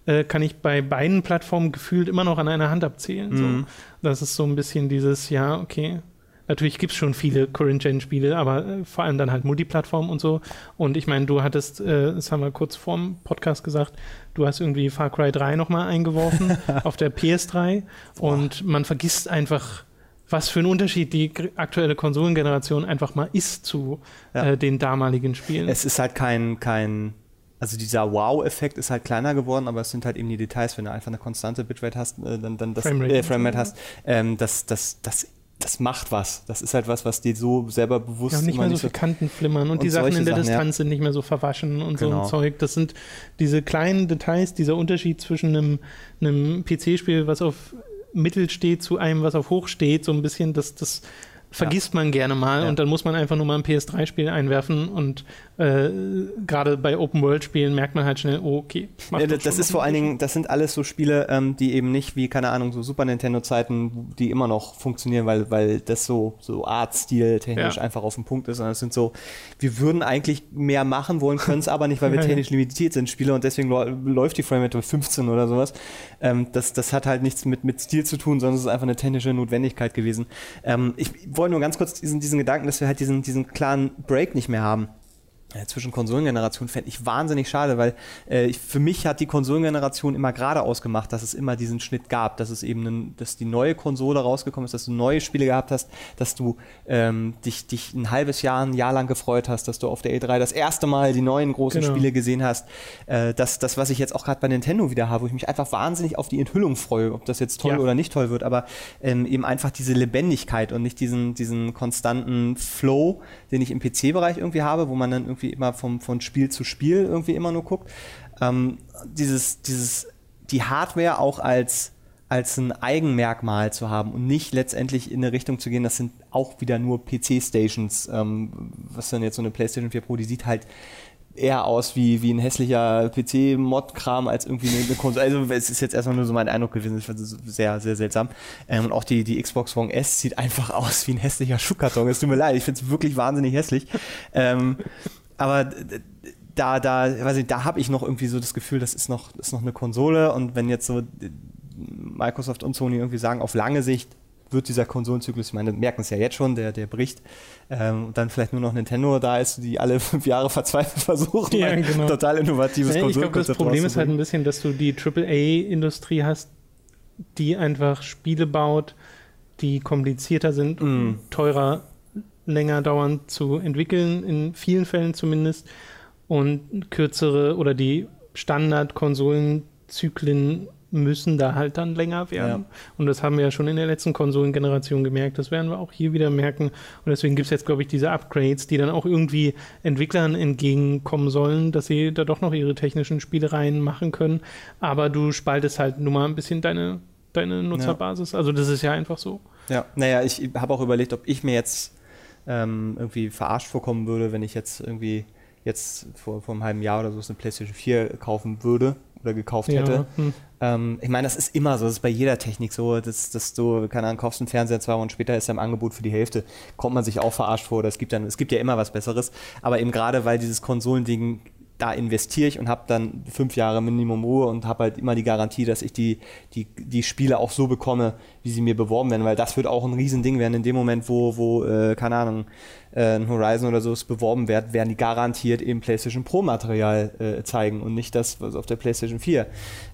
äh, kann ich bei beiden Plattformen gefühlt immer noch an einer Hand abzählen. So. Mhm. Das ist so ein bisschen dieses, ja, okay. Natürlich gibt es schon viele Current-Gen-Spiele, aber äh, vor allem dann halt Multiplattform und so. Und ich meine, du hattest, äh, das haben wir kurz vorm Podcast gesagt, du hast irgendwie Far Cry 3 nochmal eingeworfen (laughs) auf der PS3 und man vergisst einfach was für ein Unterschied die aktuelle Konsolengeneration einfach mal ist zu ja. äh, den damaligen Spielen. Es ist halt kein, kein also dieser Wow-Effekt ist halt kleiner geworden, aber es sind halt eben die Details, wenn du einfach eine konstante Bitrate hast, äh, dann, dann das Framerate, äh, Framerate hast, ähm, das, das, das, das macht was. Das ist halt was, was dir so selber bewusst ja, nicht mehr so viel Kanten flimmern und, und die Sachen in der Sachen, Distanz ja. sind nicht mehr so verwaschen und genau. so ein genau. Zeug. Das sind diese kleinen Details, dieser Unterschied zwischen einem, einem PC-Spiel, was auf Mittel steht, zu einem, was auf Hoch steht, so ein bisschen, das, das vergisst ja. man gerne mal ja. und dann muss man einfach nur mal ein PS3-Spiel einwerfen und äh, gerade bei Open-World-Spielen merkt man halt schnell, oh, okay. Ja, das, das ist vor allen Dingen, das sind alles so Spiele, ähm, die eben nicht wie, keine Ahnung, so Super Nintendo-Zeiten, die immer noch funktionieren, weil, weil das so, so Art-Stil technisch einfach auf dem Punkt ist, sondern es sind so, wir würden eigentlich mehr machen wollen, können es aber nicht, weil wir (laughs) technisch limitiert sind, Spiele und deswegen läuft die Framerate 15 oder sowas. Ähm, das, das hat halt nichts mit, mit Stil zu tun, sondern es ist einfach eine technische Notwendigkeit gewesen. Ähm, ich wollte nur ganz kurz diesen, diesen Gedanken, dass wir halt diesen, diesen klaren Break nicht mehr haben zwischen Konsolengenerationen fände ich wahnsinnig schade, weil äh, für mich hat die Konsolengeneration immer gerade ausgemacht, dass es immer diesen Schnitt gab, dass es eben, ein, dass die neue Konsole rausgekommen ist, dass du neue Spiele gehabt hast, dass du ähm, dich, dich ein halbes Jahr, ein Jahr lang gefreut hast, dass du auf der E3 das erste Mal die neuen großen genau. Spiele gesehen hast. Äh, das, das, was ich jetzt auch gerade bei Nintendo wieder habe, wo ich mich einfach wahnsinnig auf die Enthüllung freue, ob das jetzt toll ja. oder nicht toll wird, aber ähm, eben einfach diese Lebendigkeit und nicht diesen, diesen konstanten Flow, den ich im PC-Bereich irgendwie habe, wo man dann irgendwie immer vom, von Spiel zu Spiel irgendwie immer nur guckt. Ähm, dieses, dieses, die Hardware auch als, als ein Eigenmerkmal zu haben und nicht letztendlich in eine Richtung zu gehen, das sind auch wieder nur PC-Stations, ähm, was dann jetzt so eine PlayStation 4 Pro, die sieht halt eher aus wie, wie ein hässlicher PC-Mod-Kram als irgendwie eine, eine Konsole. Also es ist jetzt erstmal nur so mein Eindruck gewesen. Ich fand es sehr, sehr seltsam. Ähm, und auch die, die Xbox One S sieht einfach aus wie ein hässlicher Schuhkarton. Es tut mir leid, ich finde es wirklich wahnsinnig hässlich. Ähm, aber da, da, weiß ich, da habe ich noch irgendwie so das Gefühl, das ist noch, ist noch eine Konsole und wenn jetzt so Microsoft und Sony irgendwie sagen, auf lange Sicht wird dieser Konsolenzyklus, ich meine, merken es ja jetzt schon, der, der bricht, ähm, und dann vielleicht nur noch Nintendo da ist, die alle (laughs) fünf Jahre verzweifelt versuchen, ja, genau. total innovatives ja, Ich glaube, das Problem ist halt ein bisschen, dass du die AAA-Industrie hast, die einfach Spiele baut, die komplizierter sind, mm. teurer, länger dauern zu entwickeln, in vielen Fällen zumindest, und kürzere oder die Standard-Konsolenzyklen müssen da halt dann länger werden. Ja. Und das haben wir ja schon in der letzten Konsolengeneration gemerkt. Das werden wir auch hier wieder merken. Und deswegen gibt es jetzt, glaube ich, diese Upgrades, die dann auch irgendwie Entwicklern entgegenkommen sollen, dass sie da doch noch ihre technischen Spielereien machen können. Aber du spaltest halt nur mal ein bisschen deine, deine Nutzerbasis. Ja. Also das ist ja einfach so. Ja, naja, ich habe auch überlegt, ob ich mir jetzt ähm, irgendwie verarscht vorkommen würde, wenn ich jetzt irgendwie jetzt vor, vor einem halben Jahr oder so eine PlayStation 4 kaufen würde oder gekauft ja. hätte. Hm. Ähm, ich meine, das ist immer so, das ist bei jeder Technik so, dass, dass du, keine Ahnung, kaufst einen Fernseher, zwei Wochen später ist er im Angebot für die Hälfte. Kommt man sich auch verarscht vor, oder es gibt dann, es gibt ja immer was Besseres. Aber eben gerade, weil dieses Konsolending da investiere ich und habe dann fünf Jahre Minimum Ruhe und habe halt immer die Garantie, dass ich die, die, die Spiele auch so bekomme, wie sie mir beworben werden, weil das wird auch ein Riesending werden in dem Moment, wo, wo äh, keine Ahnung, äh, ein Horizon oder so beworben wird, werden die garantiert eben PlayStation Pro Material äh, zeigen und nicht das, was auf der PlayStation 4.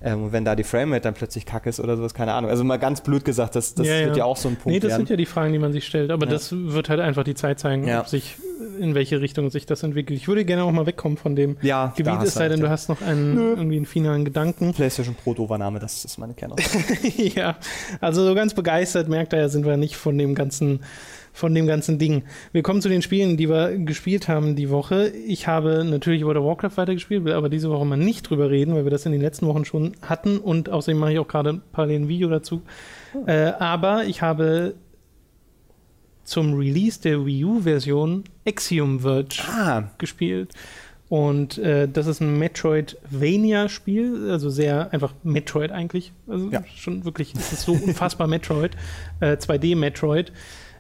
Ähm, und wenn da die Framerate dann plötzlich kacke ist oder sowas, keine Ahnung. Also mal ganz blöd gesagt, das, das ja, wird ja. ja. auch so ein Punkt Nee, das werden. sind ja die Fragen, die man sich stellt, aber ja. das wird halt einfach die Zeit zeigen, ob sich, in welche Richtung sich das entwickelt. Ich würde gerne auch mal wegkommen von dem Gebiet, es sei denn, du hast noch einen, irgendwie einen finalen Gedanken. PlayStation Pro, doofer Name, das ist meine Kernaussage. (laughs) ja, also so ganz begeistert, merkt er ja, sind wir nicht von dem ganzen von dem ganzen Ding. Wir kommen zu den Spielen, die wir gespielt haben die Woche. Ich habe natürlich World of Warcraft weitergespielt, will aber diese Woche mal nicht drüber reden, weil wir das in den letzten Wochen schon hatten und außerdem mache ich auch gerade parallel ein Video dazu. Oh. Äh, aber ich habe zum Release der Wii U-Version Axiom Verge ah. gespielt. Und äh, das ist ein Metroidvania-Spiel, also sehr einfach Metroid eigentlich. Also ja. schon wirklich, es ist so unfassbar (laughs) Metroid, äh, 2D-Metroid.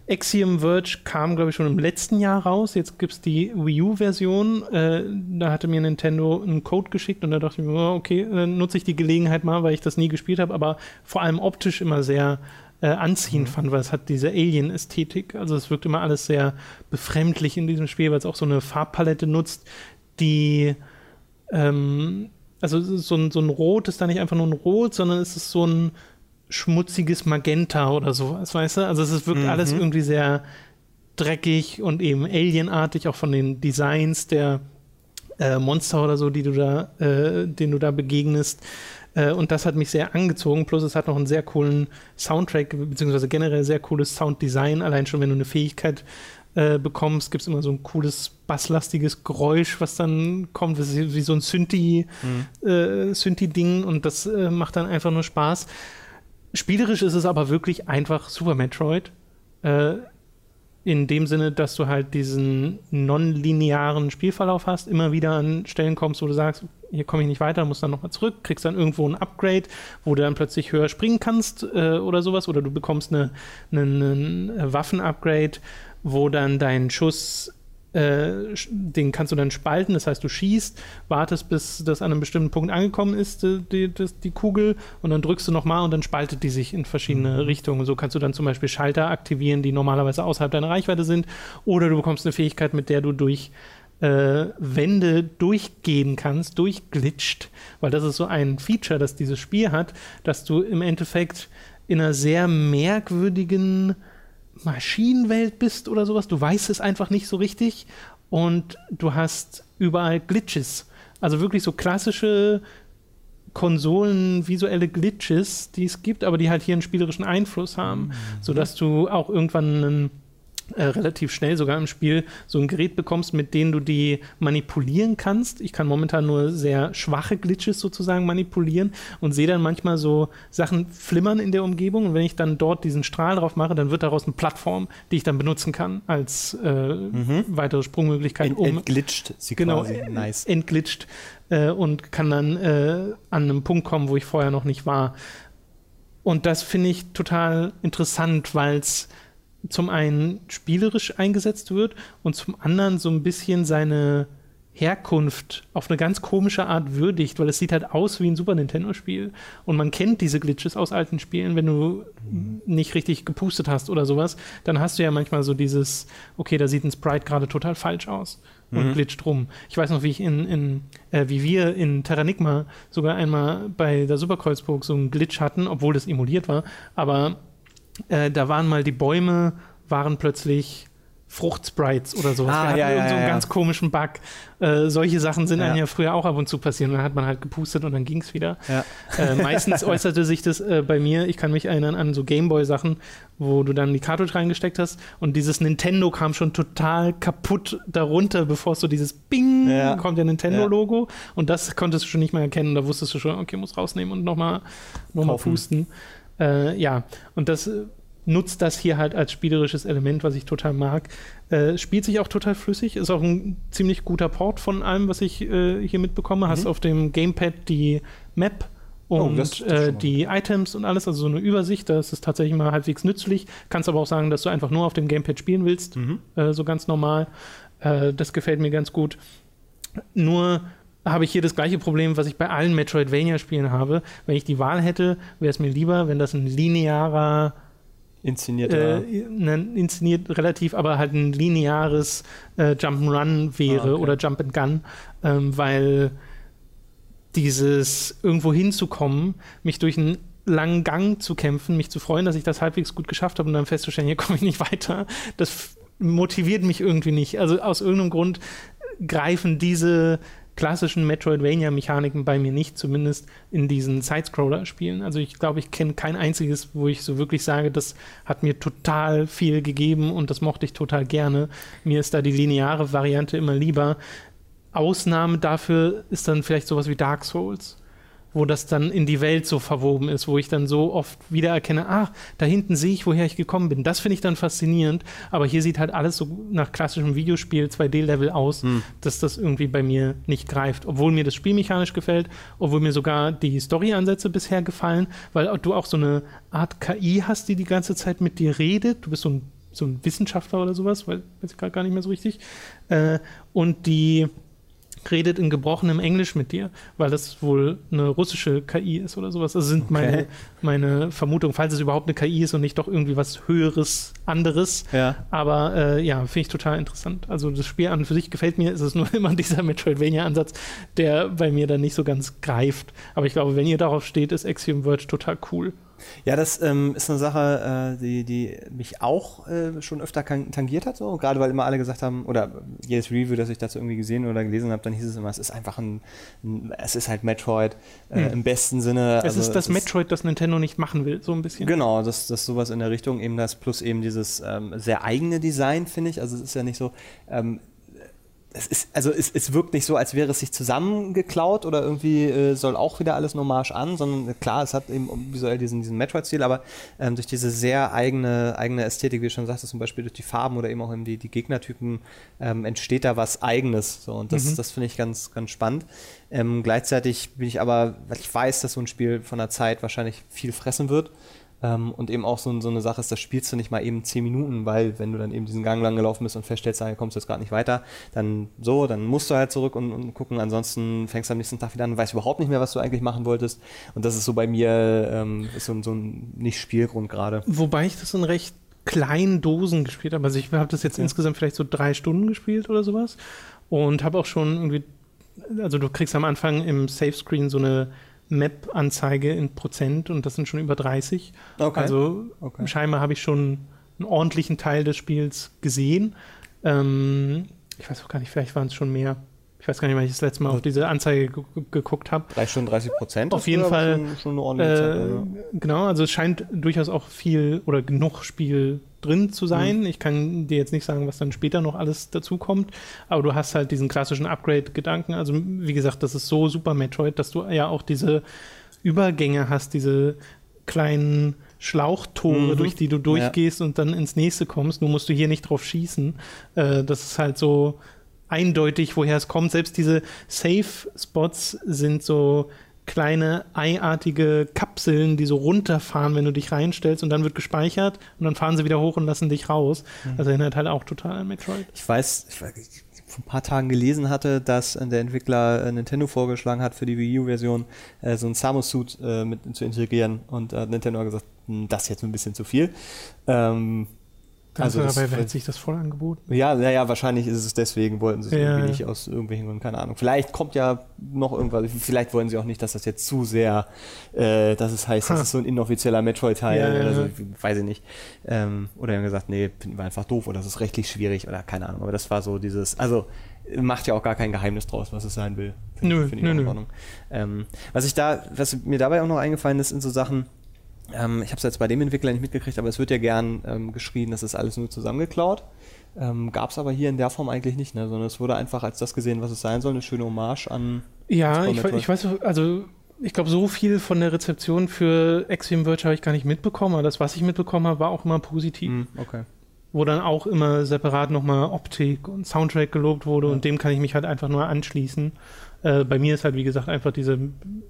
Axiom Verge kam, glaube ich, schon im letzten Jahr raus. Jetzt gibt es die Wii U-Version. Äh, da hatte mir Nintendo einen Code geschickt und da dachte ich mir, okay, dann nutze ich die Gelegenheit mal, weil ich das nie gespielt habe, aber vor allem optisch immer sehr äh, anziehend mhm. fand, weil es hat diese Alien-Ästhetik. Also es wirkt immer alles sehr befremdlich in diesem Spiel, weil es auch so eine Farbpalette nutzt, die ähm, also so ein, so ein Rot ist da nicht einfach nur ein Rot, sondern es ist so ein schmutziges Magenta oder sowas, weißt du? Also es wirkt mhm. alles irgendwie sehr dreckig und eben alienartig, auch von den Designs der äh, Monster oder so, die du da, äh, denen du da begegnest. Äh, und das hat mich sehr angezogen. Plus es hat noch einen sehr coolen Soundtrack, beziehungsweise generell sehr cooles Sounddesign. Allein schon, wenn du eine Fähigkeit äh, bekommst, gibt es immer so ein cooles basslastiges Geräusch, was dann kommt, wie, wie so ein Synthi, mhm. äh, Synthi-Ding und das äh, macht dann einfach nur Spaß. Spielerisch ist es aber wirklich einfach Super Metroid. Äh, in dem Sinne, dass du halt diesen nonlinearen Spielverlauf hast, immer wieder an Stellen kommst, wo du sagst, hier komme ich nicht weiter, musst dann nochmal zurück, kriegst dann irgendwo ein Upgrade, wo du dann plötzlich höher springen kannst äh, oder sowas, oder du bekommst eine, eine, eine Waffen-Upgrade, wo dann dein Schuss äh, den kannst du dann spalten, das heißt, du schießt, wartest, bis das an einem bestimmten Punkt angekommen ist, die, die, die Kugel, und dann drückst du nochmal und dann spaltet die sich in verschiedene mhm. Richtungen. So kannst du dann zum Beispiel Schalter aktivieren, die normalerweise außerhalb deiner Reichweite sind, oder du bekommst eine Fähigkeit, mit der du durch äh, Wände durchgehen kannst, durchglitscht, weil das ist so ein Feature, das dieses Spiel hat, dass du im Endeffekt in einer sehr merkwürdigen Maschinenwelt bist oder sowas. Du weißt es einfach nicht so richtig und du hast überall Glitches. Also wirklich so klassische Konsolen visuelle Glitches, die es gibt, aber die halt hier einen spielerischen Einfluss haben, mhm. sodass du auch irgendwann einen äh, relativ schnell sogar im Spiel so ein Gerät bekommst, mit dem du die manipulieren kannst. Ich kann momentan nur sehr schwache Glitches sozusagen manipulieren und sehe dann manchmal so Sachen flimmern in der Umgebung. Und wenn ich dann dort diesen Strahl drauf mache, dann wird daraus eine Plattform, die ich dann benutzen kann als äh, mhm. weitere Sprungmöglichkeit. Ent, um, entglitscht sie genau, quasi. Nice. Entglitscht äh, und kann dann äh, an einem Punkt kommen, wo ich vorher noch nicht war. Und das finde ich total interessant, weil es zum einen spielerisch eingesetzt wird und zum anderen so ein bisschen seine Herkunft auf eine ganz komische Art würdigt, weil es sieht halt aus wie ein Super Nintendo-Spiel. Und man kennt diese Glitches aus alten Spielen, wenn du nicht richtig gepustet hast oder sowas, dann hast du ja manchmal so dieses, okay, da sieht ein Sprite gerade total falsch aus und mhm. glitscht rum. Ich weiß noch, wie ich in, in äh, wie wir in Terranigma sogar einmal bei der Superkreuzburg so einen Glitch hatten, obwohl das emuliert war, aber äh, da waren mal die Bäume, waren plötzlich Fruchtsprites oder sowas. Ah, ja, ja, so einen ja. ganz komischen Bug. Äh, solche Sachen sind ja. einem ja früher auch ab und zu passiert. Und dann hat man halt gepustet und dann ging es wieder. Ja. Äh, meistens (laughs) äußerte sich das äh, bei mir, ich kann mich erinnern an so Gameboy-Sachen, wo du dann die Cartridge reingesteckt hast und dieses Nintendo kam schon total kaputt darunter, bevor es so dieses Bing ja. kommt, der Nintendo-Logo. Und das konntest du schon nicht mehr erkennen. Da wusstest du schon, okay, muss rausnehmen und nochmal noch mal pusten. Äh, ja, und das äh, nutzt das hier halt als spielerisches Element, was ich total mag. Äh, spielt sich auch total flüssig, ist auch ein ziemlich guter Port von allem, was ich äh, hier mitbekomme. Mhm. Hast auf dem Gamepad die Map oh, und oh, äh, die Items und alles, also so eine Übersicht. Das ist tatsächlich mal halbwegs nützlich. Kannst aber auch sagen, dass du einfach nur auf dem Gamepad spielen willst, mhm. Äh, so ganz normal. Äh, das gefällt mir ganz gut. Nur habe ich hier das gleiche Problem, was ich bei allen Metroidvania-Spielen habe. Wenn ich die Wahl hätte, wäre es mir lieber, wenn das ein linearer Inszenierter. Äh, inszeniert relativ, aber halt ein lineares äh, Jump'n'Run wäre ah, okay. oder Jump and Gun, ähm, weil dieses irgendwo hinzukommen, mich durch einen langen Gang zu kämpfen, mich zu freuen, dass ich das halbwegs gut geschafft habe und dann festzustellen, hier komme ich nicht (laughs) weiter, das motiviert mich irgendwie nicht. Also aus irgendeinem Grund greifen diese klassischen Metroidvania-Mechaniken bei mir nicht, zumindest in diesen Sidescroller-Spielen. Also ich glaube, ich kenne kein einziges, wo ich so wirklich sage, das hat mir total viel gegeben und das mochte ich total gerne. Mir ist da die lineare Variante immer lieber. Ausnahme dafür ist dann vielleicht sowas wie Dark Souls wo das dann in die Welt so verwoben ist, wo ich dann so oft wiedererkenne, ah, da hinten sehe ich, woher ich gekommen bin. Das finde ich dann faszinierend, aber hier sieht halt alles so nach klassischem Videospiel 2D-Level aus, hm. dass das irgendwie bei mir nicht greift. Obwohl mir das Spiel mechanisch gefällt, obwohl mir sogar die Story-Ansätze bisher gefallen, weil du auch so eine Art KI hast, die die ganze Zeit mit dir redet. Du bist so ein, so ein Wissenschaftler oder sowas, weil weiß ich gerade gar nicht mehr so richtig. Äh, und die redet in gebrochenem Englisch mit dir, weil das wohl eine russische KI ist oder sowas. Das sind okay. meine, meine Vermutungen, falls es überhaupt eine KI ist und nicht doch irgendwie was Höheres, anderes. Ja. Aber äh, ja, finde ich total interessant. Also das Spiel an und für sich gefällt mir, ist es nur (laughs) immer dieser Metroidvania-Ansatz, der bei mir dann nicht so ganz greift. Aber ich glaube, wenn ihr darauf steht, ist Axiom Verge total cool. Ja, das ähm, ist eine Sache, äh, die, die mich auch äh, schon öfter tangiert hat, so. gerade weil immer alle gesagt haben, oder jedes Review, das ich dazu irgendwie gesehen oder gelesen habe, dann hieß es immer, es ist einfach ein, ein es ist halt Metroid äh, hm. im besten Sinne. Es also, ist das es Metroid, das Nintendo nicht machen will, so ein bisschen. Genau, das, das sowas in der Richtung, eben das plus eben dieses ähm, sehr eigene Design, finde ich. Also es ist ja nicht so, ähm, es ist, also es, es wirkt nicht so, als wäre es sich zusammengeklaut oder irgendwie äh, soll auch wieder alles Nommage an, sondern klar, es hat eben visuell diesen, diesen Metroid-Stil, aber ähm, durch diese sehr eigene, eigene Ästhetik, wie du schon sagst, zum Beispiel durch die Farben oder eben auch eben die, die Gegnertypen, ähm, entsteht da was Eigenes. So, und das, mhm. das finde ich ganz, ganz spannend. Ähm, gleichzeitig bin ich aber, weil ich weiß, dass so ein Spiel von der Zeit wahrscheinlich viel fressen wird, ähm, und eben auch so, so, eine Sache ist, das spielst du nicht mal eben zehn Minuten, weil wenn du dann eben diesen Gang lang gelaufen bist und feststellst, da kommst du jetzt gerade nicht weiter, dann so, dann musst du halt zurück und, und, gucken. Ansonsten fängst du am nächsten Tag wieder an und weißt überhaupt nicht mehr, was du eigentlich machen wolltest. Und das ist so bei mir ähm, ist so, so ein Nicht-Spielgrund gerade. Wobei ich das in recht kleinen Dosen gespielt habe. Also ich habe das jetzt ja. insgesamt vielleicht so drei Stunden gespielt oder sowas und habe auch schon irgendwie, also du kriegst am Anfang im Safe Screen so eine Map-Anzeige in Prozent und das sind schon über 30. Okay. Also okay. scheinbar habe ich schon einen ordentlichen Teil des Spiels gesehen. Ähm, ich weiß auch gar nicht, vielleicht waren es schon mehr. Ich weiß gar nicht, wann ich das letzte Mal auf diese Anzeige geguckt habe. Drei Stunden 30 Prozent? Auf jeden Fall. Schon, schon eine ordentliche äh, Zeit, ja. Genau, also es scheint durchaus auch viel oder genug Spiel drin zu sein. Mhm. Ich kann dir jetzt nicht sagen, was dann später noch alles dazukommt, aber du hast halt diesen klassischen Upgrade-Gedanken. Also wie gesagt, das ist so Super Metroid, dass du ja auch diese Übergänge hast, diese kleinen Schlauchtore, mhm. durch die du durchgehst ja. und dann ins nächste kommst. Nur musst du hier nicht drauf schießen. Äh, das ist halt so eindeutig, woher es kommt. Selbst diese Safe-Spots sind so kleine eiartige Kapseln, die so runterfahren, wenn du dich reinstellst und dann wird gespeichert und dann fahren sie wieder hoch und lassen dich raus. Mhm. Also erinnert halt auch total an Metroid. Ich weiß, ich, weiß, ich vor ein paar Tagen gelesen hatte, dass der Entwickler äh, Nintendo vorgeschlagen hat, für die Wii U-Version äh, so ein Samus-Suit äh, mit zu integrieren und äh, Nintendo hat gesagt, hm, das ist jetzt ein bisschen zu viel. Ähm, also dabei wäre sich das voll angeboten. Ja, naja, wahrscheinlich ist es deswegen, wollten sie es ja, irgendwie nicht aus irgendwelchen Gründen, keine Ahnung. Vielleicht kommt ja noch irgendwas, vielleicht wollen sie auch nicht, dass das jetzt zu sehr, äh, dass es heißt, ha. das ist so ein inoffizieller Metroid-Teil ja, oder so, weiß ich nicht. Ähm, oder haben gesagt, nee, finden wir einfach doof oder das ist rechtlich schwierig oder keine Ahnung. Aber das war so dieses, also macht ja auch gar kein Geheimnis draus, was es sein will. Find nö, ich, nö, nö. Ähm, was ich da, was mir dabei auch noch eingefallen ist, sind so Sachen, ähm, ich habe es jetzt bei dem Entwickler nicht mitgekriegt, aber es wird ja gern ähm, geschrien, das ist alles nur zusammengeklaut. Ähm, Gab es aber hier in der Form eigentlich nicht, ne? sondern es wurde einfach als das gesehen, was es sein soll, eine schöne Hommage an. Ja, ich, ich, weiß, also ich glaube, so viel von der Rezeption für Axiom Verge habe ich gar nicht mitbekommen, aber das, was ich mitbekommen habe, war auch immer positiv. Mm, okay. Wo dann auch immer separat nochmal Optik und Soundtrack gelobt wurde ja. und dem kann ich mich halt einfach nur anschließen. Äh, bei mir ist halt, wie gesagt, einfach diese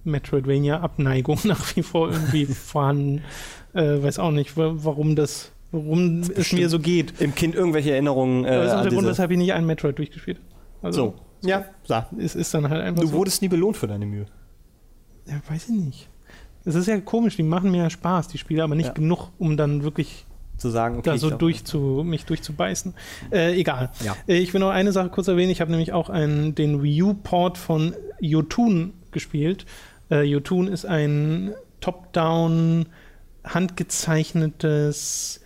Metroidvania-Abneigung (laughs) nach wie vor irgendwie (laughs) vorhanden. Äh, weiß auch nicht, warum das, warum das es mir so geht. Im Kind irgendwelche Erinnerungen. Äh, das ist auch der Grund, weshalb ich nicht einen Metroid durchgespielt habe. Also, so. Ja, ja. Es ist dann halt einfach. Du so. wurdest nie belohnt für deine Mühe. Ja, weiß ich nicht. Es ist ja komisch, die machen mir ja Spaß, die Spiele, aber nicht ja. genug, um dann wirklich zu sagen, okay, da so durch zu, mich durchzubeißen. Äh, egal. Ja. Äh, ich will noch eine Sache kurz erwähnen. Ich habe nämlich auch einen, den Wii U-Port von Yotun gespielt. Äh, Yotun ist ein Top-Down handgezeichnetes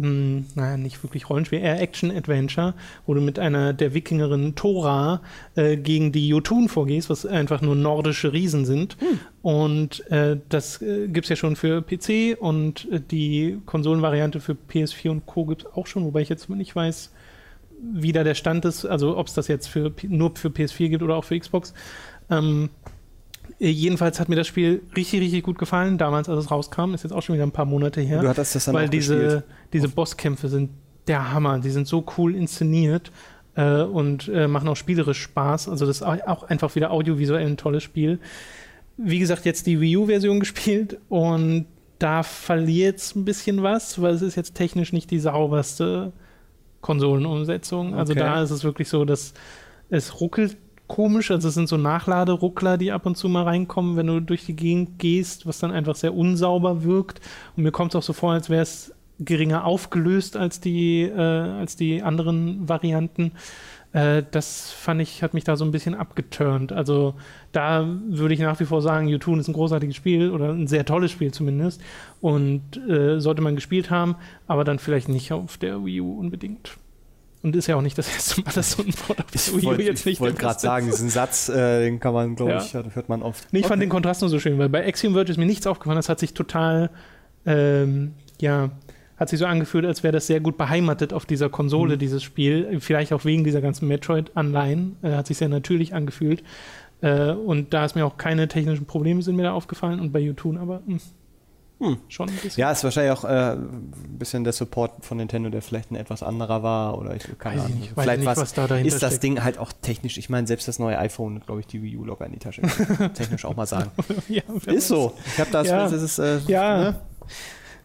ähm, naja, nicht wirklich Rollenspiel, eher Action-Adventure, wo du mit einer der Wikingerin Thora äh, gegen die Jotun vorgehst, was einfach nur nordische Riesen sind. Hm. Und äh, das äh, gibt es ja schon für PC und äh, die Konsolenvariante für PS4 und Co. gibt es auch schon, wobei ich jetzt nicht weiß, wie da der Stand ist, also ob es das jetzt für, nur für PS4 gibt oder auch für Xbox. Ähm, äh, jedenfalls hat mir das Spiel richtig, richtig gut gefallen, damals, als es rauskam. Ist jetzt auch schon wieder ein paar Monate her. Du hattest das dann Weil diese, diese Bosskämpfe sind der Hammer. Die sind so cool inszeniert äh, und äh, machen auch spielerisch Spaß. Also, das ist auch einfach wieder audiovisuell ein tolles Spiel. Wie gesagt, jetzt die Wii U-Version gespielt und da verliert es ein bisschen was, weil es ist jetzt technisch nicht die sauberste Konsolenumsetzung. Also okay. da ist es wirklich so, dass es ruckelt komisch. Also es sind so Nachladeruckler, die ab und zu mal reinkommen, wenn du durch die Gegend gehst, was dann einfach sehr unsauber wirkt. Und mir kommt es auch so vor, als wäre es geringer aufgelöst als die, äh, als die anderen Varianten. Äh, das fand ich, hat mich da so ein bisschen abgeturnt. Also da würde ich nach wie vor sagen, U2 ist ein großartiges Spiel oder ein sehr tolles Spiel zumindest und äh, sollte man gespielt haben, aber dann vielleicht nicht auf der Wii U unbedingt. Und ist ja auch nicht das erste Mal, dass so ein Port auf Wii U jetzt nicht Ich wollte gerade sagen, diesen Satz, äh, den kann man, glaube ja. ich, hört man oft. Nee, ich okay. fand den Kontrast nur so schön, weil bei Axiom Verge ist mir nichts aufgefallen, das hat sich total, ähm, ja, hat sich so angefühlt, als wäre das sehr gut beheimatet auf dieser Konsole, mhm. dieses Spiel. Vielleicht auch wegen dieser ganzen Metroid-Anleihen. Äh, hat sich sehr natürlich angefühlt. Äh, und da ist mir auch keine technischen Probleme sind mir da aufgefallen und bei YouTube aber mh, hm, schon ein bisschen. Ja, ist wahrscheinlich auch äh, ein bisschen der Support von Nintendo, der vielleicht ein etwas anderer war oder ich keine weiß Ahnung. Ich nicht, vielleicht nicht, was, da ist das steckt. Ding halt auch technisch. Ich meine, selbst das neue iPhone, glaube ich, die Wii U locker in die Tasche. technisch auch mal sagen. (laughs) ja, ist so. Ich habe das, ja. das ist, äh, ja. Ne?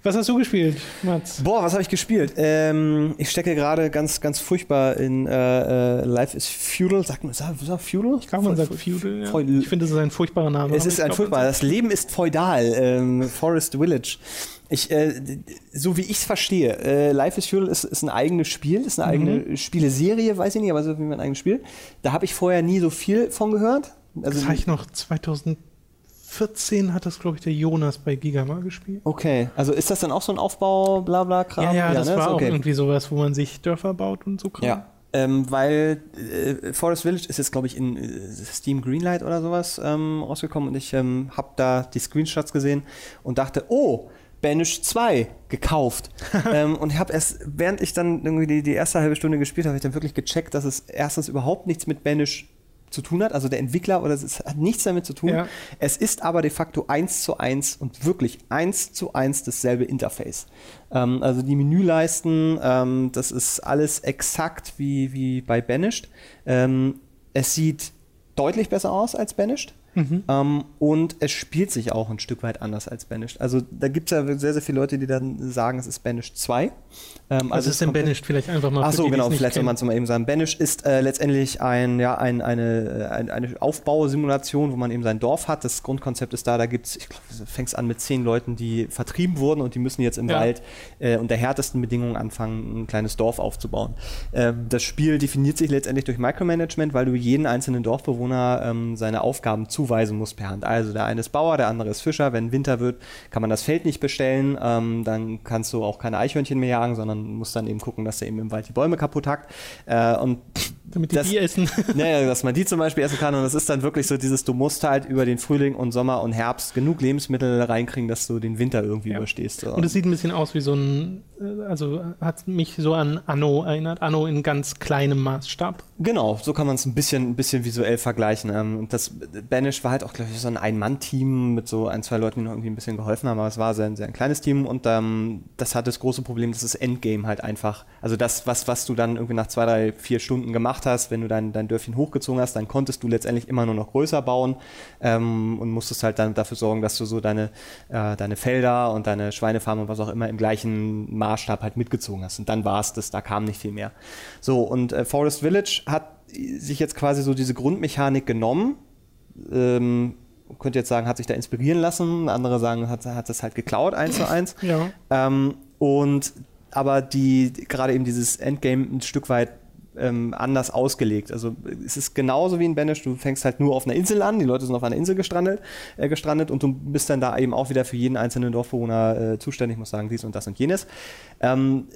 Was hast du gespielt, Mats? Boah, was habe ich gespielt? Ähm, ich stecke gerade ganz, ganz furchtbar in äh, äh, Life is Feudal. Sagt man, sagt, sagt Feudal? Ich glaube, man sagt Feudal. Ja. Ich finde, es ist ein furchtbarer Name. Es ist ein furchtbarer. Das Leben ist feudal. Ähm, Forest Village. Ich, äh, so wie ich es verstehe, äh, Life is Feudal ist, ist ein eigenes Spiel, ist eine eigene mhm. Spieleserie, weiß ich nicht, aber so wie man ein eigenes Spiel. Da habe ich vorher nie so viel von gehört. Also, das habe ich noch 2000 14 hat das, glaube ich, der Jonas bei Giga mal gespielt. Okay, also ist das dann auch so ein Aufbau, bla bla Kram? Ja, ja, ja das ne? war okay. auch irgendwie sowas, wo man sich Dörfer baut und so Kram. Ja. Ähm, weil äh, Forest Village ist jetzt, glaube ich, in äh, Steam Greenlight oder sowas ähm, rausgekommen und ich ähm, habe da die Screenshots gesehen und dachte, oh, Banish 2 gekauft. (laughs) ähm, und ich habe erst, während ich dann irgendwie die, die erste halbe Stunde gespielt habe, habe ich dann wirklich gecheckt, dass es erstens überhaupt nichts mit Banish zu tun hat, also der Entwickler oder es hat nichts damit zu tun. Ja. Es ist aber de facto eins zu eins und wirklich eins zu eins dasselbe Interface. Ähm, also die Menüleisten, ähm, das ist alles exakt wie, wie bei Banished. Ähm, es sieht deutlich besser aus als Banished. Mhm. Ähm, und es spielt sich auch ein Stück weit anders als Banished. Also da gibt es ja sehr, sehr viele Leute, die dann sagen, es ist Banished 2. Ähm, also ist denn Banished vielleicht einfach mal Ach so, die, genau, vielleicht soll man es mal eben sagen. Banished ist äh, letztendlich ein, ja, ein, eine, ein, eine Aufbausimulation, wo man eben sein Dorf hat. Das Grundkonzept ist da, da gibt es, ich glaube, fängt an mit zehn Leuten, die vertrieben wurden und die müssen jetzt im ja. Wald äh, unter härtesten Bedingungen anfangen, ein kleines Dorf aufzubauen. Äh, das Spiel definiert sich letztendlich durch Micromanagement, weil du jeden einzelnen Dorfbewohner ähm, seine Aufgaben zu zuweisen muss per Hand. Also der eine ist Bauer, der andere ist Fischer. Wenn Winter wird, kann man das Feld nicht bestellen. Ähm, dann kannst du auch keine Eichhörnchen mehr jagen, sondern musst dann eben gucken, dass der eben im Wald die Bäume kaputt hackt. Äh, und damit die das, die essen. (laughs) Naja, dass man die zum Beispiel essen kann. Und das ist dann wirklich so dieses, du musst halt über den Frühling und Sommer und Herbst genug Lebensmittel reinkriegen, dass du den Winter irgendwie ja. überstehst. So. Und es sieht ein bisschen aus wie so ein, äh, also hat mich so an Anno erinnert. Anno in ganz kleinem Maßstab. Genau, so kann man es ein bisschen, ein bisschen visuell vergleichen. Ähm, und das Banish war halt auch, glaube ich, so ein Ein-Mann-Team mit so ein, zwei Leuten, die noch irgendwie ein bisschen geholfen haben. Aber es war sehr, sehr ein kleines Team und ähm, das hat das große Problem, dass das Endgame halt einfach, also das, was, was du dann irgendwie nach zwei, drei, vier Stunden gemacht gemacht hast, wenn du dein, dein Dörfchen hochgezogen hast, dann konntest du letztendlich immer nur noch größer bauen ähm, und musstest halt dann dafür sorgen, dass du so deine, äh, deine Felder und deine Schweinefarm und was auch immer im gleichen Maßstab halt mitgezogen hast. Und dann war es das, da kam nicht viel mehr. So, und äh, Forest Village hat sich jetzt quasi so diese Grundmechanik genommen. Ähm, könnte jetzt sagen, hat sich da inspirieren lassen, andere sagen, hat, hat das halt geklaut, eins zu eins. Ja. Ähm, und aber die gerade eben dieses Endgame ein Stück weit ähm, anders ausgelegt. Also es ist genauso wie in Banish, du fängst halt nur auf einer Insel an, die Leute sind auf einer Insel gestrandet, äh, gestrandet und du bist dann da eben auch wieder für jeden einzelnen Dorfbewohner äh, zuständig, muss sagen, dies und das und jenes. Ähm,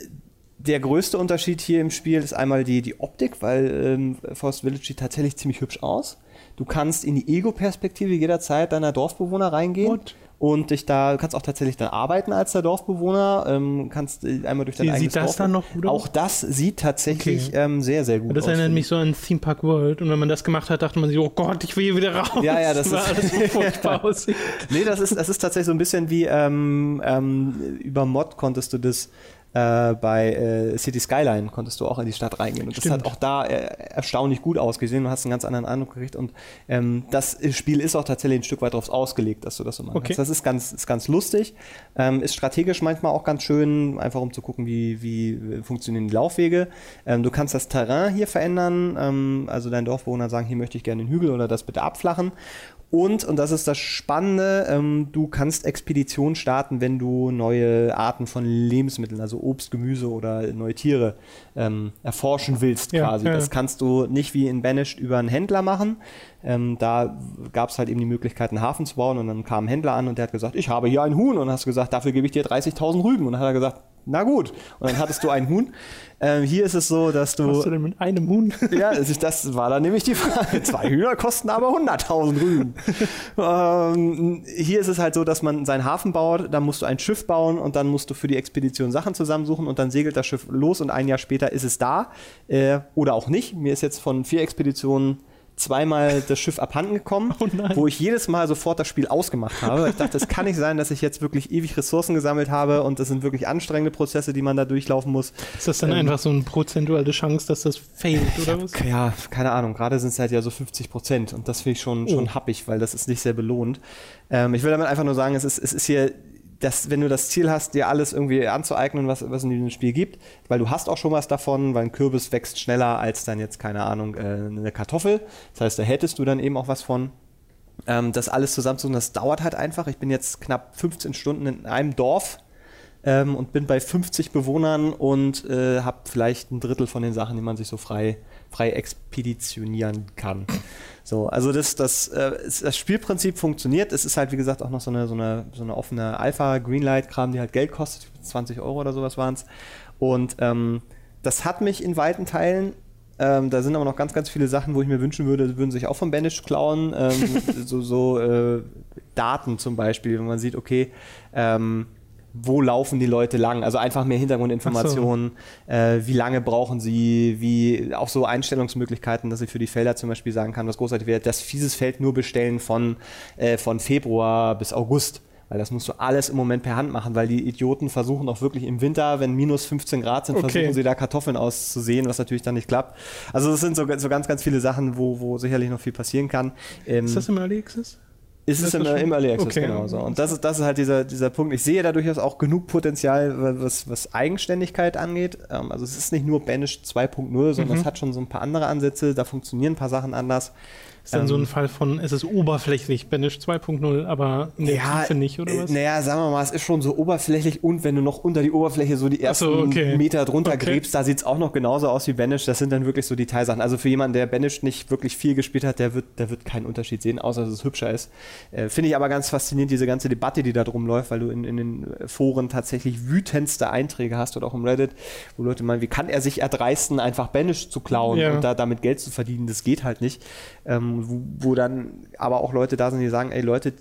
der größte Unterschied hier im Spiel ist einmal die, die Optik, weil ähm, Forest Village sieht tatsächlich ziemlich hübsch aus. Du kannst in die Ego-Perspektive jederzeit deiner Dorfbewohner reingehen. What? Und dich da, du kannst auch tatsächlich dann arbeiten als der Dorfbewohner, ähm, kannst äh, einmal durch dein Wie, eigenes Sieht das Dorf dann noch gut aus? Auch das sieht tatsächlich okay. ähm, sehr, sehr gut das aus. Das erinnert mich so an Theme Park World und wenn man das gemacht hat, dachte man sich, oh Gott, ich will hier wieder raus. Ja, ja, das, das ist so (laughs) furchtbar aussieht. Nee, das ist, das ist tatsächlich so ein bisschen wie ähm, ähm, über Mod konntest du das äh, bei äh, City Skyline konntest du auch in die Stadt reingehen. Und Stimmt. das hat auch da äh, erstaunlich gut ausgesehen. Du hast einen ganz anderen Eindruck gekriegt. Und ähm, das Spiel ist auch tatsächlich ein Stück weit darauf ausgelegt, dass du das so machst. Okay. Das ist ganz, ist ganz lustig. Ähm, ist strategisch manchmal auch ganz schön, einfach um zu gucken, wie, wie funktionieren die Laufwege. Ähm, du kannst das Terrain hier verändern. Ähm, also dein Dorfbewohner sagen, hier möchte ich gerne den Hügel oder das bitte abflachen. Und, und das ist das Spannende, ähm, du kannst Expeditionen starten, wenn du neue Arten von Lebensmitteln, also Obst, Gemüse oder neue Tiere ähm, erforschen willst Ja, quasi. ja. Das kannst du nicht wie in Banished über einen Händler machen. Ähm, da gab es halt eben die Möglichkeit, einen Hafen zu bauen und dann kam ein Händler an und der hat gesagt, ich habe hier ein Huhn und hast du gesagt, dafür gebe ich dir 30.000 Rüben. Und dann hat er gesagt, na gut. Und dann hattest du ein Huhn. Ähm, hier ist es so, dass Was hast du du denn mit einem Huhn? ja, das war dann nämlich die Frage. Zwei Hühner kosten aber 100.000 Rüben. ähm, hier ist es halt so, dass man seinen Hafen baut, dann musst du ein Schiff bauen und dann musst du für die Expedition Sachen zusammensuchen und dann segelt das Schiff los und ein Jahr später ist es da. Äh, oder auch nicht. Mir ist jetzt von vier Expeditionen zweimal das Schiff abhanden gekommen, (laughs) Oh wo ich jedes Mal sofort das Spiel ausgemacht habe. Ich dachte, es kann nicht sein, dass ich jetzt wirklich ewig Ressourcen gesammelt habe und das sind wirklich anstrengende Prozesse, die man da durchlaufen muss. Ist das dann Ähm, einfach so eine prozentuale Chance, dass das failt, oder was? Ja, keine Ahnung. Gerade sind es halt ja so 50 Prozent und das finde ich schon, schon Oh. happig, weil das ist nicht sehr belohnt. Ähm, ich will damit einfach nur sagen, es ist, es ist hier, das, wenn du das Ziel hast, dir alles irgendwie anzueignen, was, was in diesem Spiel gibt, weil du hast auch schon was davon, weil ein Kürbis wächst schneller als dann jetzt, keine Ahnung, äh, eine Kartoffel. Das heißt, da hättest du dann eben auch was von. Ähm, das alles zusammenzusuchen, das dauert halt einfach. Ich bin jetzt knapp 15 Stunden in einem Dorf ähm, und bin bei 50 Bewohnern und äh, habe vielleicht ein Drittel von den Sachen, die man sich so frei, frei expeditionieren kann. So, also das, das, äh, das Spielprinzip funktioniert. Es ist halt, wie gesagt, auch noch so eine, so eine, so eine offene Alpha-Greenlight-Kram, die halt Geld kostet. 20 Euro oder sowas waren es. Und ähm, das hat mich in weiten Teilen ähm, da sind aber noch ganz, ganz viele Sachen, wo ich mir wünschen würde, würden sich auch von Banish klauen. Ähm, (laughs) so so äh, Daten zum Beispiel, wenn man sieht, okay, ähm, wo laufen die Leute lang? Also einfach mehr Hintergrundinformationen, äh, wie lange brauchen sie, wie auch so Einstellungsmöglichkeiten, dass ich für die Felder zum Beispiel sagen kann, was großartig wäre, dass dieses Feld nur bestellen von, äh, von Februar bis August. Weil das musst du alles im Moment per Hand machen, weil die Idioten versuchen auch wirklich im Winter, wenn minus 15 Grad sind, Okay. versuchen sie da Kartoffeln auszusehen, was natürlich dann nicht klappt. Also es sind so, so ganz, ganz viele Sachen, wo, wo sicherlich noch viel passieren kann. Ähm, Ist das im Early Ist es ist im, das schon- im Early Access, Okay. genau so. Und das ist, das ist halt dieser, dieser Punkt. Ich sehe da durchaus auch genug Potenzial, was, was Eigenständigkeit angeht. Ähm, also es ist nicht nur Banished 2.0, sondern Mhm. es hat schon so ein paar andere Ansätze. Da funktionieren ein paar Sachen anders. Ist dann so Ähm, ein Fall von, es ist oberflächlich, Banish 2.0, aber in der Tiefe nicht, oder äh, was? Naja, sagen wir mal, es ist schon so oberflächlich und wenn du noch unter die Oberfläche so die ersten so, okay. Meter drunter Okay. gräbst, da sieht es auch noch genauso aus wie Banished. Das sind dann wirklich so Detailsachen. Also für jemanden, der Banished nicht wirklich viel gespielt hat, der wird, der wird keinen Unterschied sehen, außer dass es hübscher ist. Äh, Finde ich aber ganz faszinierend, diese ganze Debatte, die da drum läuft, weil du in, in den Foren tatsächlich wütendste Einträge hast oder auch im Reddit, wo Leute meinen, wie kann er sich erdreisten, einfach Banished zu klauen Ja. und da damit Geld zu verdienen? Das geht halt nicht. Ähm, wo, wo dann aber auch Leute da sind, die sagen, ey Leute,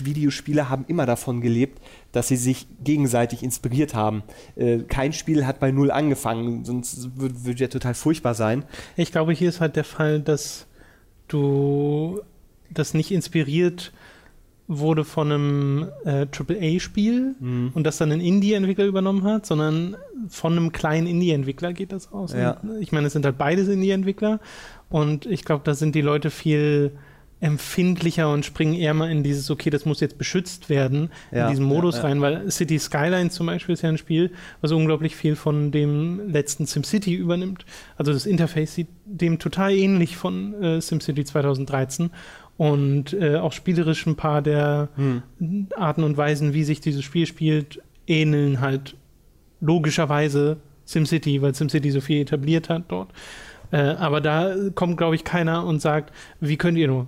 Videospiele haben immer davon gelebt, dass sie sich gegenseitig inspiriert haben. Äh, kein Spiel hat bei Null angefangen, sonst würde würd ja total furchtbar sein. Ich glaube, hier ist halt der Fall, dass du das nicht inspiriert wurde von einem äh, AAA-Spiel Mhm. und das dann ein Indie-Entwickler übernommen hat, sondern von einem kleinen Indie-Entwickler geht das aus. Ja. Ich meine, es sind halt beides Indie-Entwickler und ich glaube, da sind die Leute viel empfindlicher und springen eher mal in dieses, okay, das muss jetzt beschützt werden, Ja, in diesen Modus ja, ja. rein, weil City Skylines zum Beispiel ist ja ein Spiel, was unglaublich viel von dem letzten SimCity übernimmt. Also das Interface sieht dem total ähnlich von äh, SimCity 2013 und äh, auch spielerisch ein paar der Hm. Arten und Weisen, wie sich dieses Spiel spielt, ähneln halt logischerweise SimCity, weil SimCity so viel etabliert hat dort. Äh, aber da kommt, glaube ich, keiner und sagt, wie könnt ihr nur?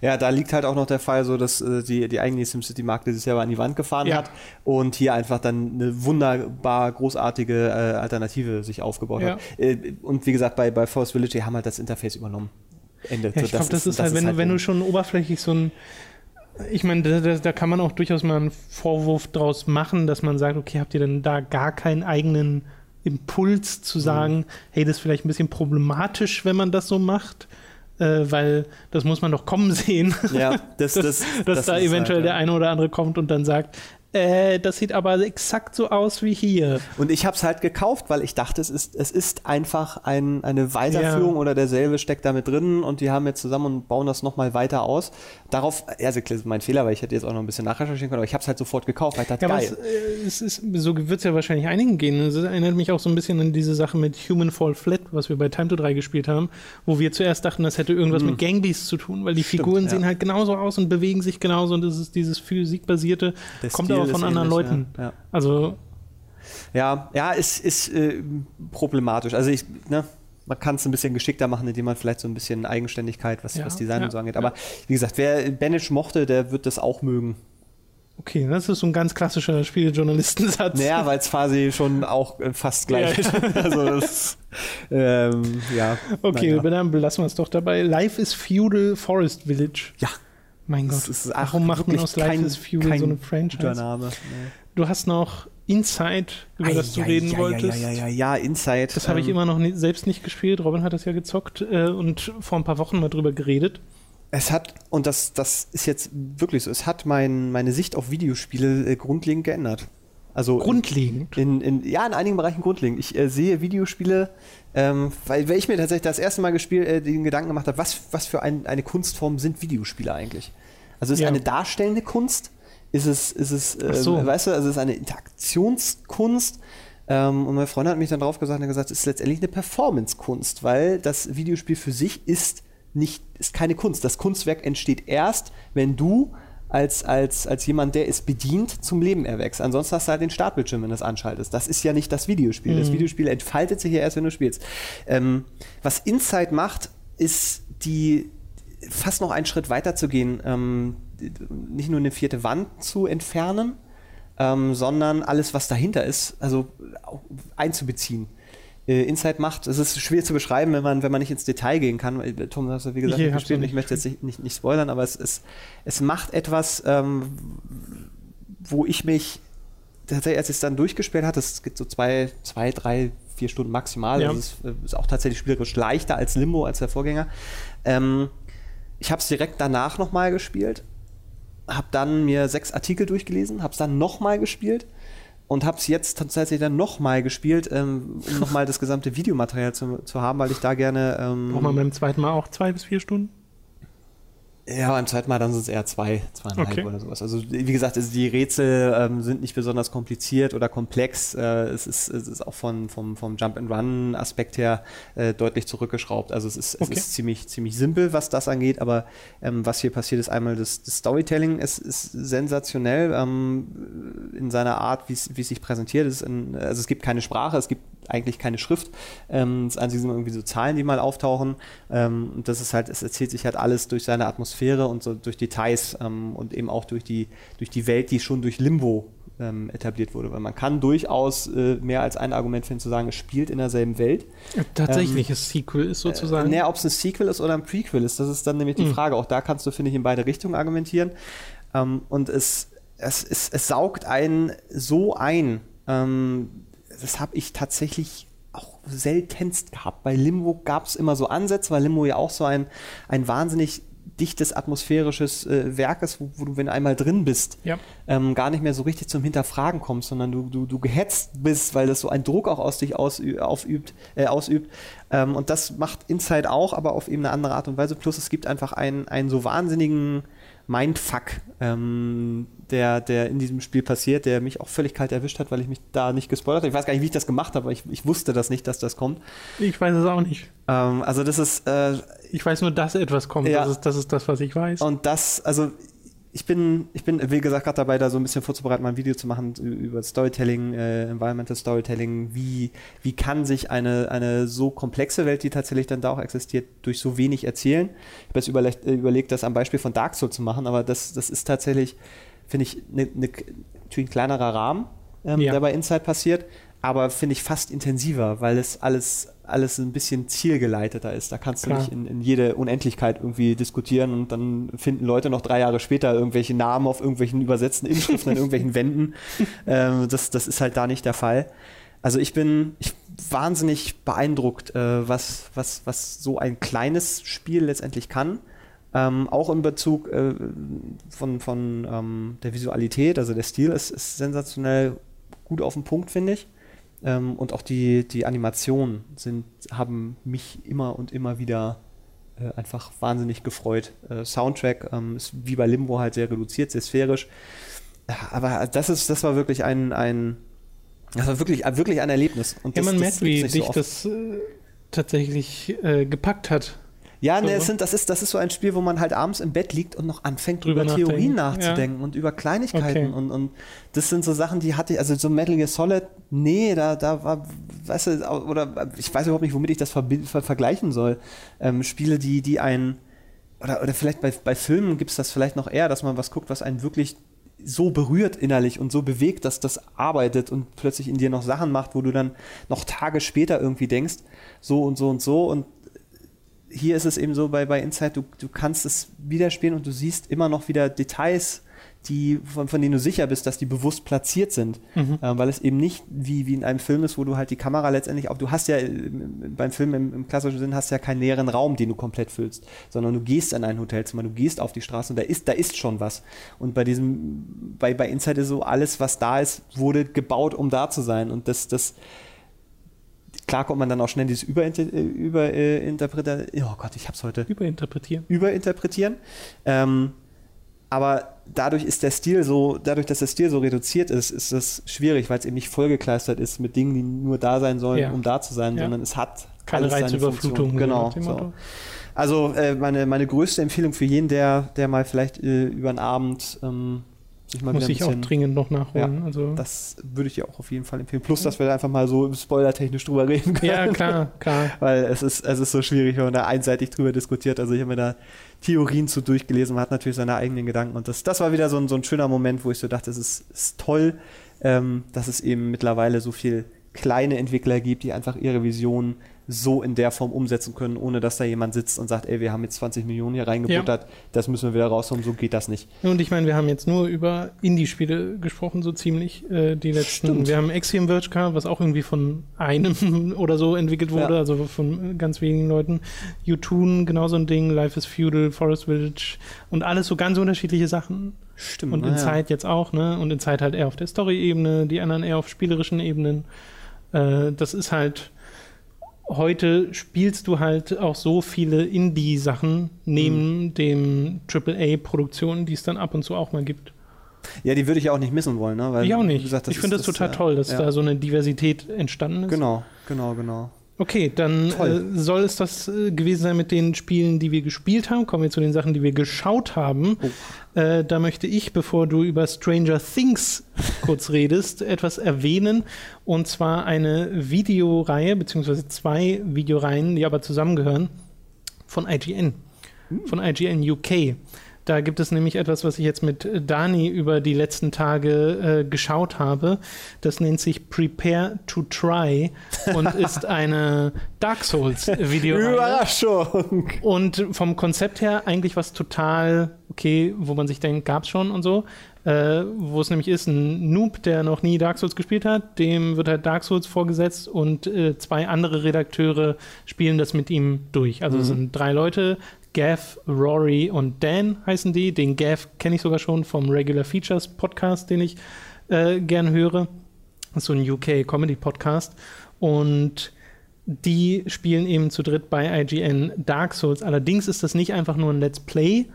Ja, da liegt halt auch noch der Fall so, dass äh, die, die eigene SimCity-Marke sich selber an die Wand gefahren Ja. hat und hier einfach dann eine wunderbar großartige äh, Alternative sich aufgebaut Ja. hat. Äh, und wie gesagt, bei, bei Force Village, die haben halt das Interface übernommen. Ende. Ja, ich glaube, das, ist halt, wenn, du- wenn ein- du schon oberflächlich so ein. Ich meine, da, da, da kann man auch durchaus mal einen Vorwurf draus machen, dass man sagt, okay, habt ihr denn da gar keinen eigenen Impuls Mhm. zu sagen, hey, das ist vielleicht ein bisschen problematisch, wenn man das so macht, äh, weil das muss man doch kommen sehen, Ja, (laughs) das, das, dass das da ist eventuell halt, der ja. eine oder andere kommt und dann sagt, äh, das sieht aber exakt so aus wie hier. Und ich habe es halt gekauft, weil ich dachte, es ist, es ist einfach ein, eine Weiterführung ja. oder derselbe steckt da mit drin und die haben jetzt zusammen und bauen das nochmal weiter aus. Darauf, also mein Fehler, weil ich hätte jetzt auch noch ein bisschen nachrecherchieren können, aber ich habe es halt sofort gekauft, weil ich dachte, ja, geil. Es, es ist, so wird es ja wahrscheinlich einigen gehen. Es erinnert mich auch so ein bisschen an diese Sache mit Human Fall Flat, was wir bei Time to 3 gespielt haben, wo wir zuerst dachten, das hätte irgendwas mhm. mit Gangbeasts zu tun, weil die Stimmt, Figuren ja. sehen halt genauso aus und bewegen sich genauso und das ist dieses physikbasierte, kommt aber von anderen ähnlich, Leuten. Ja. Also ja, ja, ist, ist äh, problematisch. Also ich, ne, man kann es ein bisschen geschickter machen, indem man vielleicht so ein bisschen Eigenständigkeit, was, ja, was Design ja, und so angeht. Aber wie gesagt, wer Banish mochte, der wird das auch mögen. Okay, das ist so ein ganz klassischer Spielejournalistensatz. Naja, weil es quasi schon auch äh, fast gleich ist. (laughs) also das, ähm, ja. Okay, dann belassen wir es doch dabei. Life is Feudal Forest Village. Ja. Mein Gott, warum macht man aus Life is Feudal so eine Franchise? Name. Nee. Du hast noch Inside, über das du reden ja, wolltest. Ja, ja, ja, ja, Inside. Das ähm, habe ich immer noch nie, selbst nicht gespielt. Robin hat das ja gezockt äh, und vor ein paar Wochen mal drüber geredet es hat, und das, das ist jetzt wirklich so, es hat mein, meine Sicht auf Videospiele äh, grundlegend geändert. Also grundlegend? In, in, ja, in einigen Bereichen grundlegend. Ich äh, sehe Videospiele, ähm, weil, weil ich mir tatsächlich das erste Mal gespielt, äh, den Gedanken gemacht habe, was, was für ein, eine Kunstform sind Videospiele eigentlich? Also ist ja. eine darstellende Kunst? Ist es, ist es äh, so. weißt du, also ist es eine Interaktionskunst? Ähm, und meine Freundin hat mich dann drauf gesagt und gesagt, es ist letztendlich eine Performance-Kunst, weil das Videospiel für sich ist nicht, ist keine Kunst. Das Kunstwerk entsteht erst, wenn du als, als, als jemand, der es bedient, zum Leben erwächst. Ansonsten hast du halt den Startbildschirm, wenn du es anschaltest. Das ist ja nicht das Videospiel. Mhm. Das Videospiel entfaltet sich ja erst, wenn du spielst. Ähm, was Inside macht, ist die fast noch einen Schritt weiter zu gehen, ähm, nicht nur eine vierte Wand zu entfernen, ähm, sondern alles, was dahinter ist, also einzubeziehen äh, Inside macht. Es ist schwer zu beschreiben, wenn man, wenn man nicht ins Detail gehen kann. Äh, Tom, hast du wie gesagt, nicht gespielt. Ich möchte jetzt nicht, nicht, nicht spoilern, aber es, ist, es macht etwas, ähm, wo ich mich tatsächlich, als ich es dann durchgespielt hatte, es gibt so zwei, zwei, drei, vier Stunden maximal. Ja. Also es ist, äh, ist, auch tatsächlich spielerisch leichter als Limbo, als der Vorgänger. Ähm, ich habe es direkt danach nochmal gespielt, habe dann mir sechs Artikel durchgelesen, habe es dann nochmal gespielt und habe es jetzt tatsächlich dann nochmal gespielt, ähm, um nochmal das gesamte (laughs) Videomaterial zu, zu haben, weil ich da gerne. Ähm, Braucht man beim zweiten Mal auch zwei bis vier Stunden? Ja, beim zweiten Mal dann sind es eher zwei, zweieinhalb okay. oder sowas. Also wie gesagt, also die Rätsel ähm, sind nicht besonders kompliziert oder komplex. Äh, es, ist, es ist auch von, vom, vom Jump-and-Run-Aspekt her äh, deutlich zurückgeschraubt. Also es ist, okay. es ist ziemlich, ziemlich simpel, was das angeht, aber ähm, was hier passiert, ist einmal das, das Storytelling. Es ist sensationell ähm, in seiner Art, wie es sich präsentiert. Es in, also es gibt keine Sprache, es gibt eigentlich keine Schrift. Ähm, das Einzige sind irgendwie so Zahlen, die mal auftauchen. Ähm, und das ist halt, es erzählt sich halt alles durch seine Atmosphäre und so durch Details ähm, und eben auch durch die, durch die Welt, die schon durch Limbo ähm, etabliert wurde. Weil man kann durchaus äh, mehr als ein Argument finden, zu sagen, es spielt in derselben Welt. Tatsächlich, ähm, Sequel ist sozusagen. Äh, naja, ob es ein Sequel ist oder ein Prequel ist, das ist dann nämlich die mhm. Frage. Auch da kannst du, finde ich, in beide Richtungen argumentieren. Ähm, und es, es, es, es saugt einen so ein, ähm, das habe ich tatsächlich auch seltenst gehabt. Bei Limbo gab es immer so Ansätze, weil Limbo ja auch so ein, ein wahnsinnig dichtes atmosphärisches äh, Werk ist, wo, wo, du, wenn du einmal drin bist, ja. ähm, gar nicht mehr so richtig zum Hinterfragen kommst, sondern du, du, du gehetzt bist, weil das so einen Druck auch aus dich ausü aufübt, äh, ausübt. Ähm, und das macht Inside auch, aber auf eben eine andere Art und Weise. Plus es gibt einfach einen, einen so wahnsinnigen Mindfuck, ähm, der, der in diesem Spiel passiert, der mich auch völlig kalt erwischt hat, weil ich mich da nicht gespoilert habe. Ich weiß gar nicht, wie ich das gemacht habe, aber ich, ich wusste das nicht, dass das kommt. Ich weiß es auch nicht. Ähm, also das ist... Äh, ich weiß nur, dass etwas kommt. Ja. Das, ist, das ist das, was ich weiß. Und das, also ich bin, ich bin, wie gesagt, gerade dabei, da so ein bisschen vorzubereiten, mal ein Video zu machen über Storytelling, äh, Environmental Storytelling. Wie, wie kann sich eine, eine so komplexe Welt, die tatsächlich dann da auch existiert, durch so wenig erzählen? Ich habe jetzt überlegt, äh, überlegt, das am Beispiel von Dark Souls zu machen, aber das, das ist tatsächlich, finde ich, ne, ne, natürlich ein kleinerer Rahmen, ähm, ja. der bei Inside passiert aber finde ich fast intensiver, weil es alles, alles ein bisschen zielgeleiteter ist. Da kannst du Klar. nicht in, in, jede Unendlichkeit irgendwie diskutieren und dann finden Leute noch drei Jahre später irgendwelche Namen auf irgendwelchen übersetzten Inschriften an irgendwelchen Wänden. (laughs) Ähm, das, das ist halt da nicht der Fall. Also ich bin ich, wahnsinnig beeindruckt, äh, was, was, was so ein kleines Spiel letztendlich kann Ähm, auch in Bezug äh, von, von ähm, der Visualität, also der Stil ist, ist sensationell gut auf den Punkt, finde ich. Ähm, und auch die, die Animationen sind, haben mich immer und immer wieder äh, einfach wahnsinnig gefreut. Äh, Soundtrack ähm, ist wie bei Limbo halt sehr reduziert, sehr sphärisch. Aber das ist, das war wirklich ein, ein das war wirklich, wirklich ein Erlebnis. Und das, ja, man merkt, wie dich so das äh, tatsächlich äh, gepackt hat. Ja, ne, sind, das, ist, das ist so ein Spiel, wo man halt abends im Bett liegt und noch anfängt, Drüber über Theorien nachzudenken ja. und über Kleinigkeiten. Okay. Und, und das sind so Sachen, die hatte ich, also so Metal Gear Solid, nee, da, da war, weißt du, oder ich weiß überhaupt nicht, womit ich das ver ver vergleichen soll. Ähm, Spiele, die, die einen, oder, oder vielleicht bei, bei Filmen gibt es das vielleicht noch eher, dass man was guckt, was einen wirklich so berührt innerlich und so bewegt, dass das arbeitet und plötzlich in dir noch Sachen macht, wo du dann noch Tage später irgendwie denkst, so und so und so und hier ist es eben so bei, bei Inside, du, du kannst es wieder spielen und du siehst immer noch wieder Details, die, von, von denen du sicher bist, dass die bewusst platziert sind. Mhm. Äh, weil es eben nicht wie, wie in einem Film ist, wo du halt die Kamera letztendlich auch, du hast ja beim Film im, im klassischen Sinn hast ja keinen näheren Raum, den du komplett füllst, sondern du gehst in ein Hotelzimmer, du gehst auf die Straße und da ist, da ist schon was. Und bei diesem, bei, bei Inside ist so, alles, was da ist, wurde gebaut, um da zu sein. Und das, das, Klar kommt man dann auch schnell dieses Überinterpretieren. Über, äh, oh Gott, ich hab's heute. Überinterpretieren. Überinterpretieren. Ähm, aber dadurch ist der Stil so, dadurch, dass der Stil so reduziert ist, ist es schwierig, weil es eben nicht vollgekleistert ist mit Dingen, die nur da sein sollen, ja. um da zu sein, ja. sondern es hat keine Reizüberflutung. Genau. So. Also äh, meine, meine größte Empfehlung für jeden, der, der mal vielleicht äh, über einen Abend ähm, sich mal Muss ich bisschen, auch dringend noch nachholen. Ja, also. Das würde ich dir auch auf jeden Fall empfehlen. Plus, dass wir da einfach mal so spoilertechnisch drüber reden können. Ja, klar, klar. (laughs) Weil es ist, es ist so schwierig, wenn man da einseitig drüber diskutiert. Also ich habe mir da Theorien zu durchgelesen, man hat natürlich seine eigenen Gedanken. Und das, das war wieder so ein, so ein schöner Moment, wo ich so dachte, es ist, ist toll, ähm, dass es eben mittlerweile so viel kleine Entwickler gibt, die einfach ihre Vision so in der Form umsetzen können, ohne dass da jemand sitzt und sagt, ey, wir haben jetzt 20 Millionen hier reingebuttert, ja. das müssen wir wieder raushauen, so geht das nicht. Und ich meine, wir haben jetzt nur über Indie-Spiele gesprochen, so ziemlich äh, die letzten. Stimmt. Wir haben Axiom Verge was auch irgendwie von einem (laughs) oder so entwickelt wurde, ja. also von ganz wenigen Leuten. U-Tune, genauso ein Ding, Life is Feudal, Forest Village und alles so ganz unterschiedliche Sachen. Stimmt. Und in ja. Zeit jetzt auch, ne? Und in Zeit halt eher auf der Story-Ebene, die anderen eher auf spielerischen Ebenen. Äh, das ist halt heute spielst du halt auch so viele Indie-Sachen neben mhm. dem AAA-Produktionen, die es dann ab und zu auch mal gibt. Ja, die würde ich auch nicht missen wollen, ne? Weil, ich auch nicht. Gesagt, ich finde das, das total toll, dass ja. da so eine Diversität entstanden ist. Genau, genau, genau. Okay, dann äh, soll es das äh, gewesen sein mit den Spielen, die wir gespielt haben. Kommen wir zu den Sachen, die wir geschaut haben. Oh. Äh, da möchte ich, bevor du über Stranger Things (laughs) kurz redest, etwas erwähnen. Und zwar eine Videoreihe, beziehungsweise zwei Videoreihen, die aber zusammengehören, von IGN. Hm. Von IGN UK. Da gibt es nämlich etwas, was ich jetzt mit Dani über die letzten Tage äh, geschaut habe. Das nennt sich Prepare to Try und (laughs) ist eine Dark Souls Video. Überraschung! Und vom Konzept her eigentlich was total okay, wo man sich denkt, gab's schon und so. Äh, wo es nämlich ist, ein Noob, der noch nie Dark Souls gespielt hat, dem wird halt Dark Souls vorgesetzt und äh, zwei andere Redakteure spielen das mit ihm durch. Also mhm. es sind drei Leute, Gav, Rory und Dan heißen die. Den Gav kenne ich sogar schon vom Regular Features Podcast, den ich äh, gern höre. So ein UK Comedy Podcast. Und die spielen eben zu dritt bei IGN Dark Souls. Allerdings ist das nicht einfach nur ein Let's Play.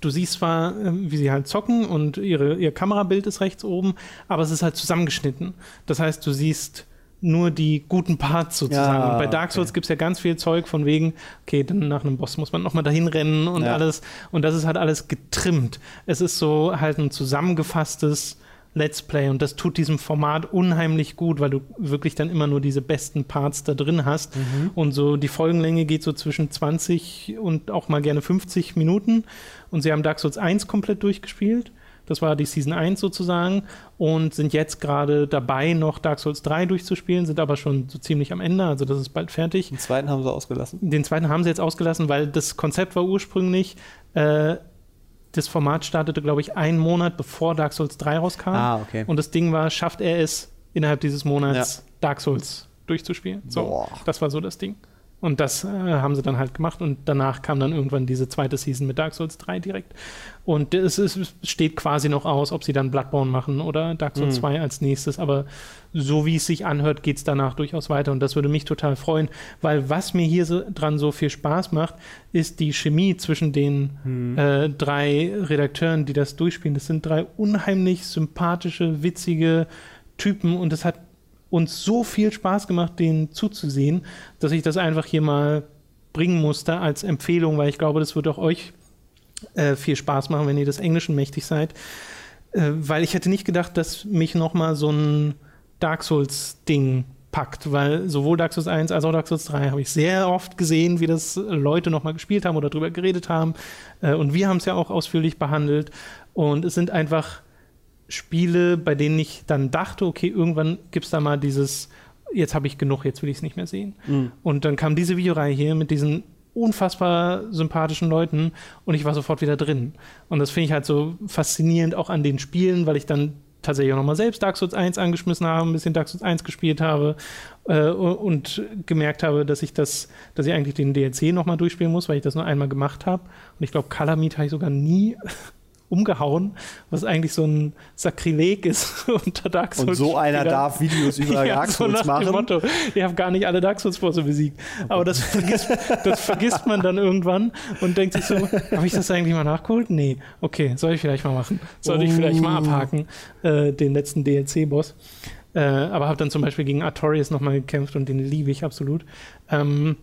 Du siehst zwar, äh, wie sie halt zocken und ihre, ihr Kamerabild ist rechts oben, aber es ist halt zusammengeschnitten. Das heißt, du siehst nur die guten Parts sozusagen. Ja, und bei Dark Souls okay. gibt es ja ganz viel Zeug von wegen, okay, dann nach einem Boss muss man nochmal dahin rennen und ja. alles. Und das ist halt alles getrimmt. Es ist so halt ein zusammengefasstes Let's Play und das tut diesem Format unheimlich gut, weil du wirklich dann immer nur diese besten Parts da drin hast. Mhm. Und so die Folgenlänge geht so zwischen 20 und auch mal gerne 50 Minuten. Und sie haben Dark Souls 1 komplett durchgespielt. Das war die Season 1 sozusagen und sind jetzt gerade dabei, noch Dark Souls 3 durchzuspielen, sind aber schon so ziemlich am Ende, also das ist bald fertig. Den zweiten haben sie ausgelassen? Den zweiten haben sie jetzt ausgelassen, weil das Konzept war ursprünglich, äh, das Format startete, glaube ich, einen Monat bevor Dark Souls 3 rauskam. Ah, okay. Und das Ding war, schafft er es innerhalb dieses Monats ja. Dark Souls durchzuspielen. So, Boah. das war so das Ding. Und das äh, haben sie dann halt gemacht und danach kam dann irgendwann diese zweite Season mit Dark Souls 3 direkt. Und es, es steht quasi noch aus, ob sie dann Bloodborne machen oder Dark Souls mhm. 2 als nächstes. Aber so wie es sich anhört, geht es danach durchaus weiter. Und das würde mich total freuen, weil was mir hier so, dran so viel Spaß macht, ist die Chemie zwischen den mhm. äh, drei Redakteuren, die das durchspielen. Das sind drei unheimlich sympathische, witzige Typen und es hat uns so viel Spaß gemacht, denen zuzusehen, dass ich das einfach hier mal bringen musste als Empfehlung, weil ich glaube, das wird auch euch äh, viel Spaß machen, wenn ihr des Englischen mächtig seid. Äh, weil ich hätte nicht gedacht, dass mich nochmal so ein Dark Souls-Ding packt, weil sowohl Dark Souls 1 als auch Dark Souls 3 habe ich sehr oft gesehen, wie das Leute nochmal gespielt haben oder darüber geredet haben. Äh, und wir haben es ja auch ausführlich behandelt. Und es sind einfach Spiele, bei denen ich dann dachte, okay, irgendwann gibt es da mal dieses, jetzt habe ich genug, jetzt will ich es nicht mehr sehen. Mhm. Und dann kam diese Videoreihe hier mit diesen unfassbar sympathischen Leuten und ich war sofort wieder drin. Und das finde ich halt so faszinierend auch an den Spielen, weil ich dann tatsächlich auch nochmal selbst Dark Souls 1 angeschmissen habe, ein bisschen Dark Souls 1 gespielt habe äh, und gemerkt habe, dass ich das, dass ich eigentlich den DLC nochmal durchspielen muss, weil ich das nur einmal gemacht habe. Und ich glaube, Calamite habe ich sogar nie (laughs) umgehauen, was eigentlich so ein Sakrileg ist (laughs) unter Dark Souls. Und so einer darf Videos über (laughs) ja, Dark Souls so machen. Dem Motto, ich habe gar nicht alle Dark Souls-Bosse besiegt. Aber das vergisst, das vergisst man dann irgendwann und denkt sich so, habe ich das eigentlich mal nachgeholt? Nee. Okay, soll ich vielleicht mal machen. Sollte oh. ich vielleicht mal oh. abhaken, äh, den letzten DLC-Boss. Äh, aber habe dann zum Beispiel gegen Artorias nochmal gekämpft und den liebe ich absolut. Ähm,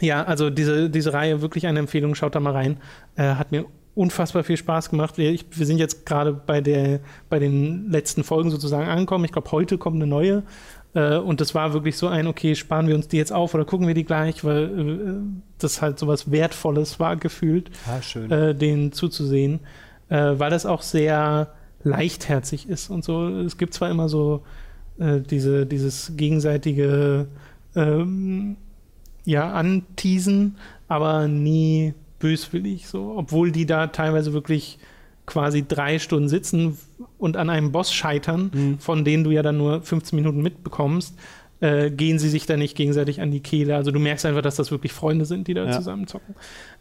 ja, also diese, diese Reihe wirklich eine Empfehlung, schaut da mal rein. Äh, hat mir unfassbar viel Spaß gemacht. Wir, ich, wir sind jetzt gerade bei, bei den letzten Folgen sozusagen angekommen. Ich glaube, heute kommt eine neue. Äh, und das war wirklich so ein, okay, sparen wir uns die jetzt auf oder gucken wir die gleich, weil äh, das halt so was Wertvolles war, gefühlt, ah, äh, denen zuzusehen. Äh, weil das auch sehr leichtherzig ist und so. Es gibt zwar immer so äh, diese, dieses gegenseitige ähm, ja, Anteasen, aber nie böswillig, so, obwohl die da teilweise wirklich quasi drei Stunden sitzen und an einem Boss scheitern, mhm. von denen du ja dann nur 15 Minuten mitbekommst, äh, gehen sie sich da nicht gegenseitig an die Kehle. Also du merkst einfach, dass das wirklich Freunde sind, die da ja. zusammen zocken.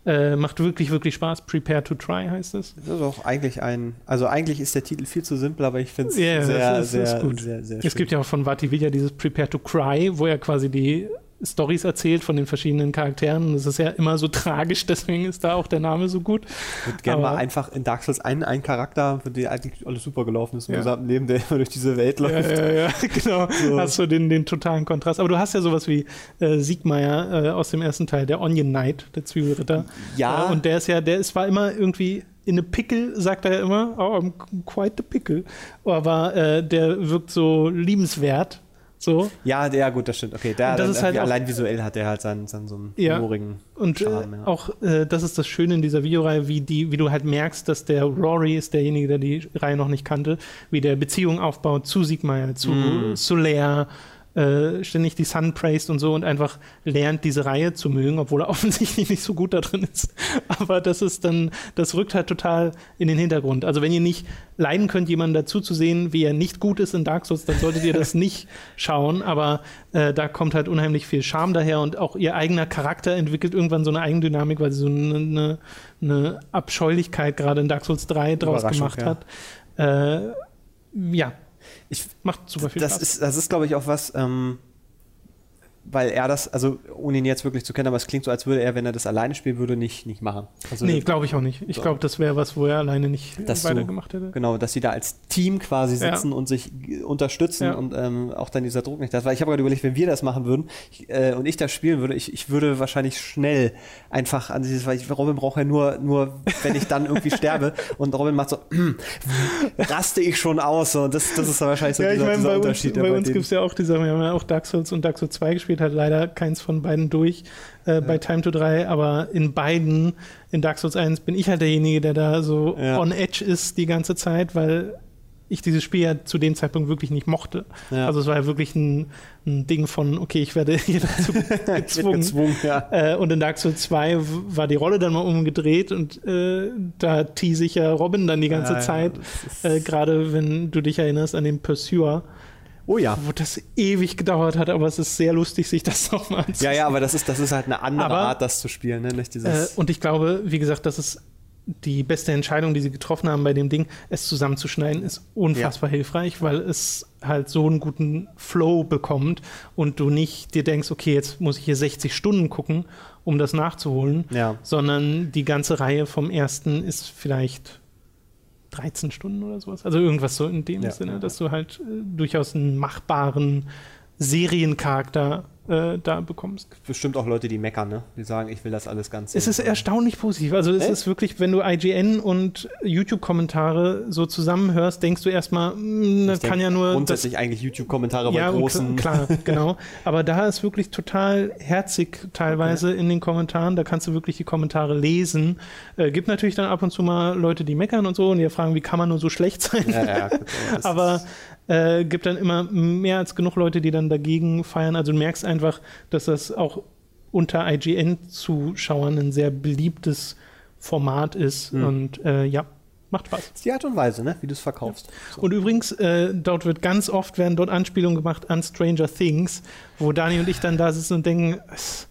Äh, macht wirklich, wirklich Spaß. Prepare to Try heißt es. Das ist auch eigentlich ein, also eigentlich ist der Titel viel zu simpel, aber ich finde es yeah, sehr, ist, sehr, sehr, sehr, sehr, schön. Es gibt ja auch von Vatividia dieses Prepare to Cry, wo er quasi die Stories erzählt von den verschiedenen Charakteren. Das ist ja immer so (laughs) tragisch, deswegen ist da auch der Name so gut. Ich würde gerne mal einfach in Dark Souls einen, einen Charakter, für den eigentlich alles super gelaufen ist im ja. gesamten Leben, der immer durch diese Welt läuft. Ja, ja, ja (laughs) genau. (laughs) So. Hast du den, den totalen Kontrast. Aber du hast ja sowas wie äh, Siegmeier äh, aus dem ersten Teil, der Onion Knight, der Zwiebelritter. Ja. Äh, und der ist ja, der ist, war immer irgendwie in a pickle, sagt er immer. Oh, I'm quite a pickle. Aber äh, der wirkt so liebenswert so. Ja, ja, gut, das stimmt. Okay, der, das ist halt allein visuell hat er halt seinen, seinen so einen ja. humorigen Und äh, Charme, ja. auch äh, das ist das Schöne in dieser Videoreihe, wie, die, wie du halt merkst, dass der Rory ist derjenige, der die Reihe noch nicht kannte, wie der Beziehung aufbaut zu Sigmar, zu mm. Solaire, äh, ständig die Sun praised und so und einfach lernt, diese Reihe zu mögen, obwohl er (laughs) offensichtlich nicht so gut da drin ist. (laughs) Aber das ist dann, das rückt halt total in den Hintergrund. Also wenn ihr nicht leiden könnt, jemanden dazu zu sehen, wie er nicht gut ist in Dark Souls, dann solltet ihr das (laughs) nicht schauen. Aber äh, da kommt halt unheimlich viel Charme daher und auch ihr eigener Charakter entwickelt irgendwann so eine Eigendynamik, weil sie so eine, eine Abscheulichkeit gerade in Dark Souls 3 draus gemacht ja. hat. Äh, ja, ich, macht super viel das Spaß. Ist, das ist, glaube ich, auch was, ähm, weil er das, also ohne ihn jetzt wirklich zu kennen, aber es klingt so, als würde er, wenn er das alleine spielen würde, nicht, nicht machen. Also, nee, glaube ich auch nicht. Ich so. glaube, das wäre was, wo er alleine nicht weitergemacht hätte. Genau, dass sie da als Team quasi sitzen ja. und sich unterstützen ja. und ähm, auch dann dieser Druck nicht da ist. Weil ich habe gerade überlegt, wenn wir das machen würden ich, äh, und ich das spielen würde, ich, ich würde wahrscheinlich schnell einfach an dieses, weil ich, Robin braucht ja nur, nur, wenn ich dann irgendwie (laughs) sterbe und Robin macht so, (clears throat) raste ich schon aus. Und das, das ist wahrscheinlich so ja, dieser, ich mein, dieser bei Unterschied. Uns, bei uns gibt es ja auch diese, wir haben ja auch Dark Souls und Dark Souls 2 gespielt gespielt, hat leider keins von beiden durch äh, ja. bei Time to 3, aber in beiden, in Dark Souls 1, bin ich halt derjenige, der da so ja. on edge ist die ganze Zeit, weil ich dieses Spiel ja zu dem Zeitpunkt wirklich nicht mochte. Ja. Also es war ja wirklich ein, ein, Ding von, okay, ich werde (laughs) hier dazu (laughs) gezwungen. gezwungen ja. äh, und in Dark Souls 2 war die Rolle dann mal umgedreht und äh, da tease ich ja Robin dann die ganze ja, Zeit. Äh, Gerade wenn du dich erinnerst an den Pursuer Oh ja. Wo das ewig gedauert hat, aber es ist sehr lustig, sich das (laughs) nochmal anzusehen. Ja, ja, aber das ist, das ist halt eine andere aber, Art, das zu spielen. Ne? Nicht dieses äh, und ich glaube, wie gesagt, das ist die beste Entscheidung, die sie getroffen haben bei dem Ding, es zusammenzuschneiden, ist unfassbar ja. hilfreich, weil es halt so einen guten Flow bekommt und du nicht dir denkst, okay, jetzt muss ich hier 60 Stunden gucken, um das nachzuholen, ja. sondern die ganze Reihe vom ersten ist vielleicht 13 Stunden oder sowas. Also irgendwas so in dem ja, Sinne, dass du halt äh, durchaus einen machbaren Seriencharakter äh, da bekommst. Bestimmt auch Leute, die meckern, ne? Die sagen, ich will das alles ganz. Es ist erstaunlich positiv. Also es Echt? ist wirklich, wenn du IGN und YouTube-Kommentare so zusammenhörst, denkst du erstmal, hm, das kann ja nur. Grundsätzlich das, eigentlich YouTube-Kommentare bei ja, großen. Klar, (laughs) genau. Aber da ist wirklich total herzig teilweise okay. in den Kommentaren. Da kannst du wirklich die Kommentare lesen. Äh, gibt natürlich dann ab und zu mal Leute, die meckern und so und die fragen, wie kann man nur so schlecht sein? Ja, ja, gut, aber (laughs) äh, gibt dann immer mehr als genug Leute, die dann dagegen feiern. Also du merkst einfach, dass das auch unter IGN-Zuschauern ein sehr beliebtes Format ist. Mhm. Und äh, ja, macht Spaß. Das ist die Art und Weise, ne? wie du es verkaufst. So. Und übrigens, äh, dort wird ganz oft, werden dort Anspielungen gemacht an Stranger Things, wo Dani und ich dann da sitzen und denken, es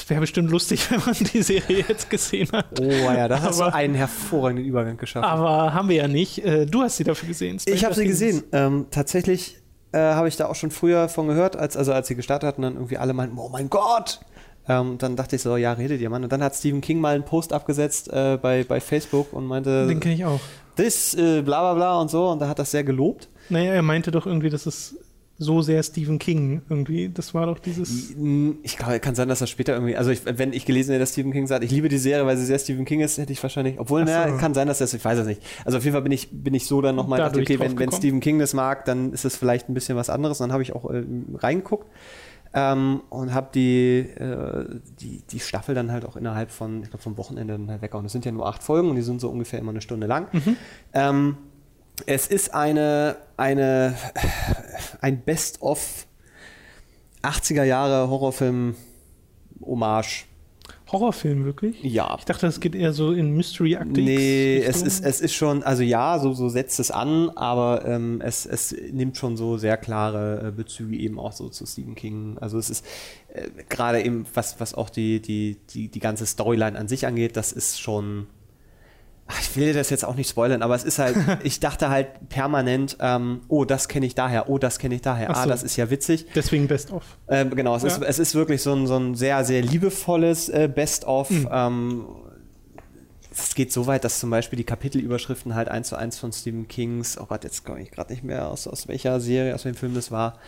es wäre bestimmt lustig, (laughs) wenn man die Serie jetzt gesehen hat. Oh ja, da hast aber, du einen hervorragenden Übergang geschafft. Aber haben wir ja nicht. Äh, du hast sie dafür gesehen. Stranger ich habe sie gesehen. Ähm, tatsächlich äh, habe ich da auch schon früher von gehört, als, also als sie gestartet hatten, dann irgendwie alle meinten, oh mein Gott! Ähm, dann dachte ich so, ja, redet ihr, Mann. Und dann hat Stephen King mal einen Post abgesetzt äh, bei, bei Facebook und meinte, den kenne ich auch. Das, äh, bla bla bla und so. Und da hat das sehr gelobt. Naja, er meinte doch irgendwie, dass es so sehr Stephen King irgendwie. Das war doch dieses. Ich glaube, kann sein, dass das später irgendwie. Also, ich, wenn ich gelesen hätte, dass Stephen King sagt, ich liebe die Serie, weil sie sehr Stephen King ist, hätte ich wahrscheinlich. Obwohl, so. kann sein, dass das. Ich weiß es nicht. Also, auf jeden Fall bin ich, bin ich so dann nochmal gedacht, okay, wenn, wenn Stephen King das mag, dann ist es vielleicht ein bisschen was anderes. Und dann habe ich auch äh, reingeguckt. Ähm, und habe die, äh, die, die Staffel dann halt auch innerhalb von, ich glaube, vom Wochenende dann halt weggehauen. Das sind ja nur acht Folgen und die sind so ungefähr immer eine Stunde lang. Mhm. Ähm, es ist eine, eine, ein Best-of 80er Jahre Horrorfilm Hommage. Horrorfilm wirklich? Ja. Ich dachte, es geht eher so in Mystery Acting. Nee, es ist, es ist schon, also ja, so, so setzt es an, aber ähm, es, es nimmt schon so sehr klare äh, Bezüge eben auch so zu Stephen King. Also es ist äh, gerade eben, was, was auch die, die, die, die ganze Storyline an sich angeht, das ist schon ich will das jetzt auch nicht spoilern, aber es ist halt, (laughs) ich dachte halt permanent, ähm, oh, das kenne ich daher, oh, das kenne ich daher, ah, so. ah, das ist ja witzig. Deswegen Best-of. Ähm, genau, es, ja. ist, es ist wirklich so ein, so ein sehr, sehr liebevolles äh, Best-of. Mhm. Ähm, es geht so weit, dass zum Beispiel die Kapitelüberschriften halt eins zu eins von Stephen Kings, oh Gott, jetzt komme ich gerade nicht mehr aus, aus welcher Serie, aus welchem Film das war,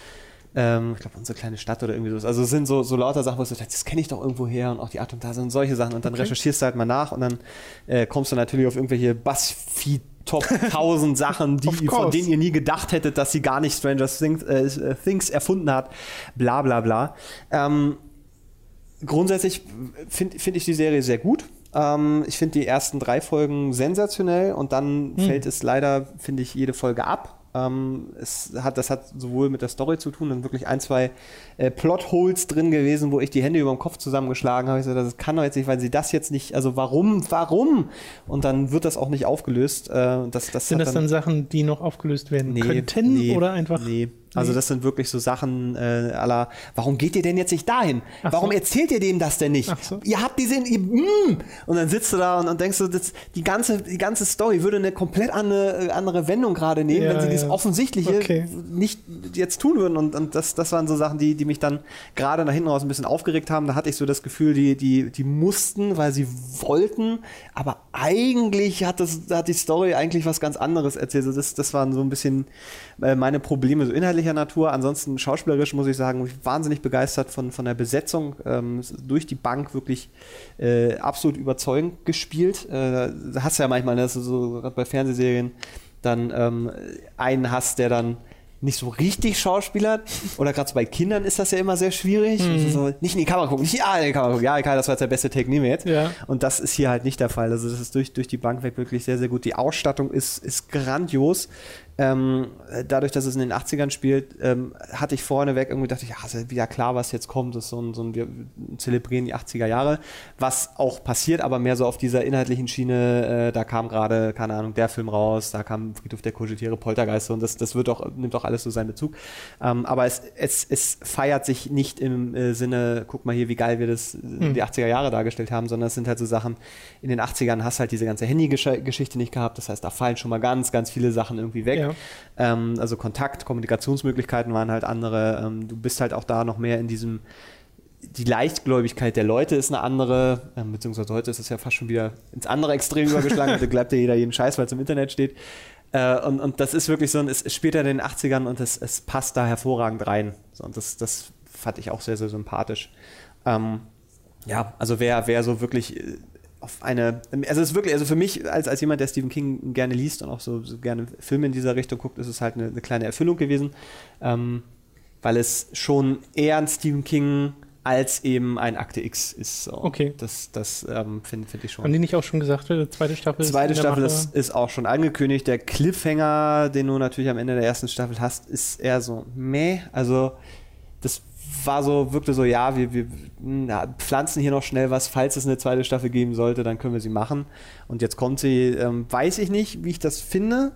ähm, ich glaube, unsere kleine Stadt oder irgendwie so. Also es sind so, so lauter Sachen, wo du sagst, das kenne ich doch irgendwo her und auch die Art und Weise und solche Sachen. Und dann okay. recherchierst du halt mal nach und dann äh, kommst du natürlich auf irgendwelche Buzzfeed Top (laughs) 1000 Sachen, die, von denen ihr nie gedacht hättet, dass sie gar nicht Stranger Things, äh, Things erfunden hat. Bla bla bla. Ähm, grundsätzlich finde find ich die Serie sehr gut. Ähm, ich finde die ersten drei Folgen sensationell und dann hm. fällt es leider, finde ich, jede Folge ab. Ähm, es hat, das hat sowohl mit der Story zu tun, dann wirklich ein, zwei äh, Plotholes drin gewesen, wo ich die Hände über dem Kopf zusammengeschlagen habe. Ich so, das kann doch jetzt nicht, weil sie das jetzt nicht, also warum, warum? Und dann wird das auch nicht aufgelöst. Äh, das, das Sind das dann, dann, Sachen, die noch aufgelöst werden nee, könnten nee, oder einfach? Nee, also das sind wirklich so Sachen äh, aller, warum geht ihr denn jetzt nicht dahin? Ach warum so. erzählt ihr dem das denn nicht? Ach so. Ihr habt die sehen, ihr, mm. und dann sitzt du da und, und denkst du, das, die, ganze, die ganze Story würde eine komplett andere, äh, andere Wendung gerade nehmen, ja, wenn sie ja. das Offensichtliche okay. nicht jetzt tun würden. Und, und das, das waren so Sachen, die, die mich dann gerade nach hinten raus ein bisschen aufgeregt haben. Da hatte ich so das Gefühl, die, die, die mussten, weil sie wollten, aber eigentlich hat, das, hat die Story eigentlich was ganz anderes erzählt. Also das, das waren so ein bisschen äh, meine Probleme, so inhaltlich inhaltlicher Natur. Ansonsten schauspielerisch muss ich sagen, ich wahnsinnig begeistert von, von der Besetzung. Ähm, durch die Bank wirklich äh, absolut überzeugend gespielt. Äh, hast du ja manchmal, dass du so gerade bei Fernsehserien dann ähm, einen hast, der dann nicht so richtig schauspielert. Oder gerade so bei Kindern ist das ja immer sehr schwierig. Mhm. Also so, nicht in die Kamera gucken, nicht ja, in die Kamera gucken. Ja, Kai, das war jetzt der beste Take, nehmen wir jetzt. Ja. Und das ist hier halt nicht der Fall. Also das ist durch, durch die Bank weg wirklich sehr, sehr gut. Die Ausstattung ist, ist grandios. Ähm, dadurch, dass es in den 80ern spielt, ähm, hatte ich vorneweg irgendwie dachte ich, ja, ist ja wieder klar, was jetzt kommt. Das ist so ein, so ein, wir zelebrieren die 80er Jahre, was auch passiert, aber mehr so auf dieser inhaltlichen Schiene. Äh, da kam gerade, keine Ahnung, der Film raus, da kam Friedhof der Kuscheltiere, Poltergeister und das, das wird auch, nimmt auch alles so seinen Bezug. Ähm, aber es, es, es feiert sich nicht im äh, Sinne, guck mal hier, wie geil wir das in hm. die 80er Jahre dargestellt haben, sondern es sind halt so Sachen, in den 80ern hast halt diese ganze Handy-Geschichte nicht gehabt. Das heißt, da fallen schon mal ganz, ganz viele Sachen irgendwie weg. Ja. Ähm, also Kontakt, Kommunikationsmöglichkeiten waren halt andere. Ähm, du bist halt auch da noch mehr in diesem die Leichtgläubigkeit der Leute ist eine andere, äh, beziehungsweise heute ist es ja fast schon wieder ins andere Extrem übergeschlagen, (laughs) da glaubt ja jeder jeden Scheiß, weil es im Internet steht. Äh, und, und das ist wirklich so, ein, es, es spielt ja in den 80ern und es, es passt da hervorragend rein. So, und das, das fand ich auch sehr, sehr sympathisch. Ähm, ja, also wer, wer so wirklich äh, auf eine, also es ist wirklich, also für mich als, als jemand, der Stephen King gerne liest und auch so, so gerne Filme in dieser Richtung guckt, ist es halt eine, eine kleine Erfüllung gewesen, ähm, weil es schon eher ein Stephen King als eben ein Akte X ist. So. Okay. Das, das ähm, finde find ich schon. Haben die nicht auch schon gesagt, die zweite Staffel Zweite Staffel ist, ist auch schon angekündigt. Der Cliffhanger, den du natürlich am Ende der ersten Staffel hast, ist eher so meh. Also das war so, wirkte so, ja, wir, wir na, pflanzen hier noch schnell was, falls es eine zweite Staffel geben sollte, dann können wir sie machen. Und jetzt kommt sie, ähm, weiß ich nicht, wie ich das finde,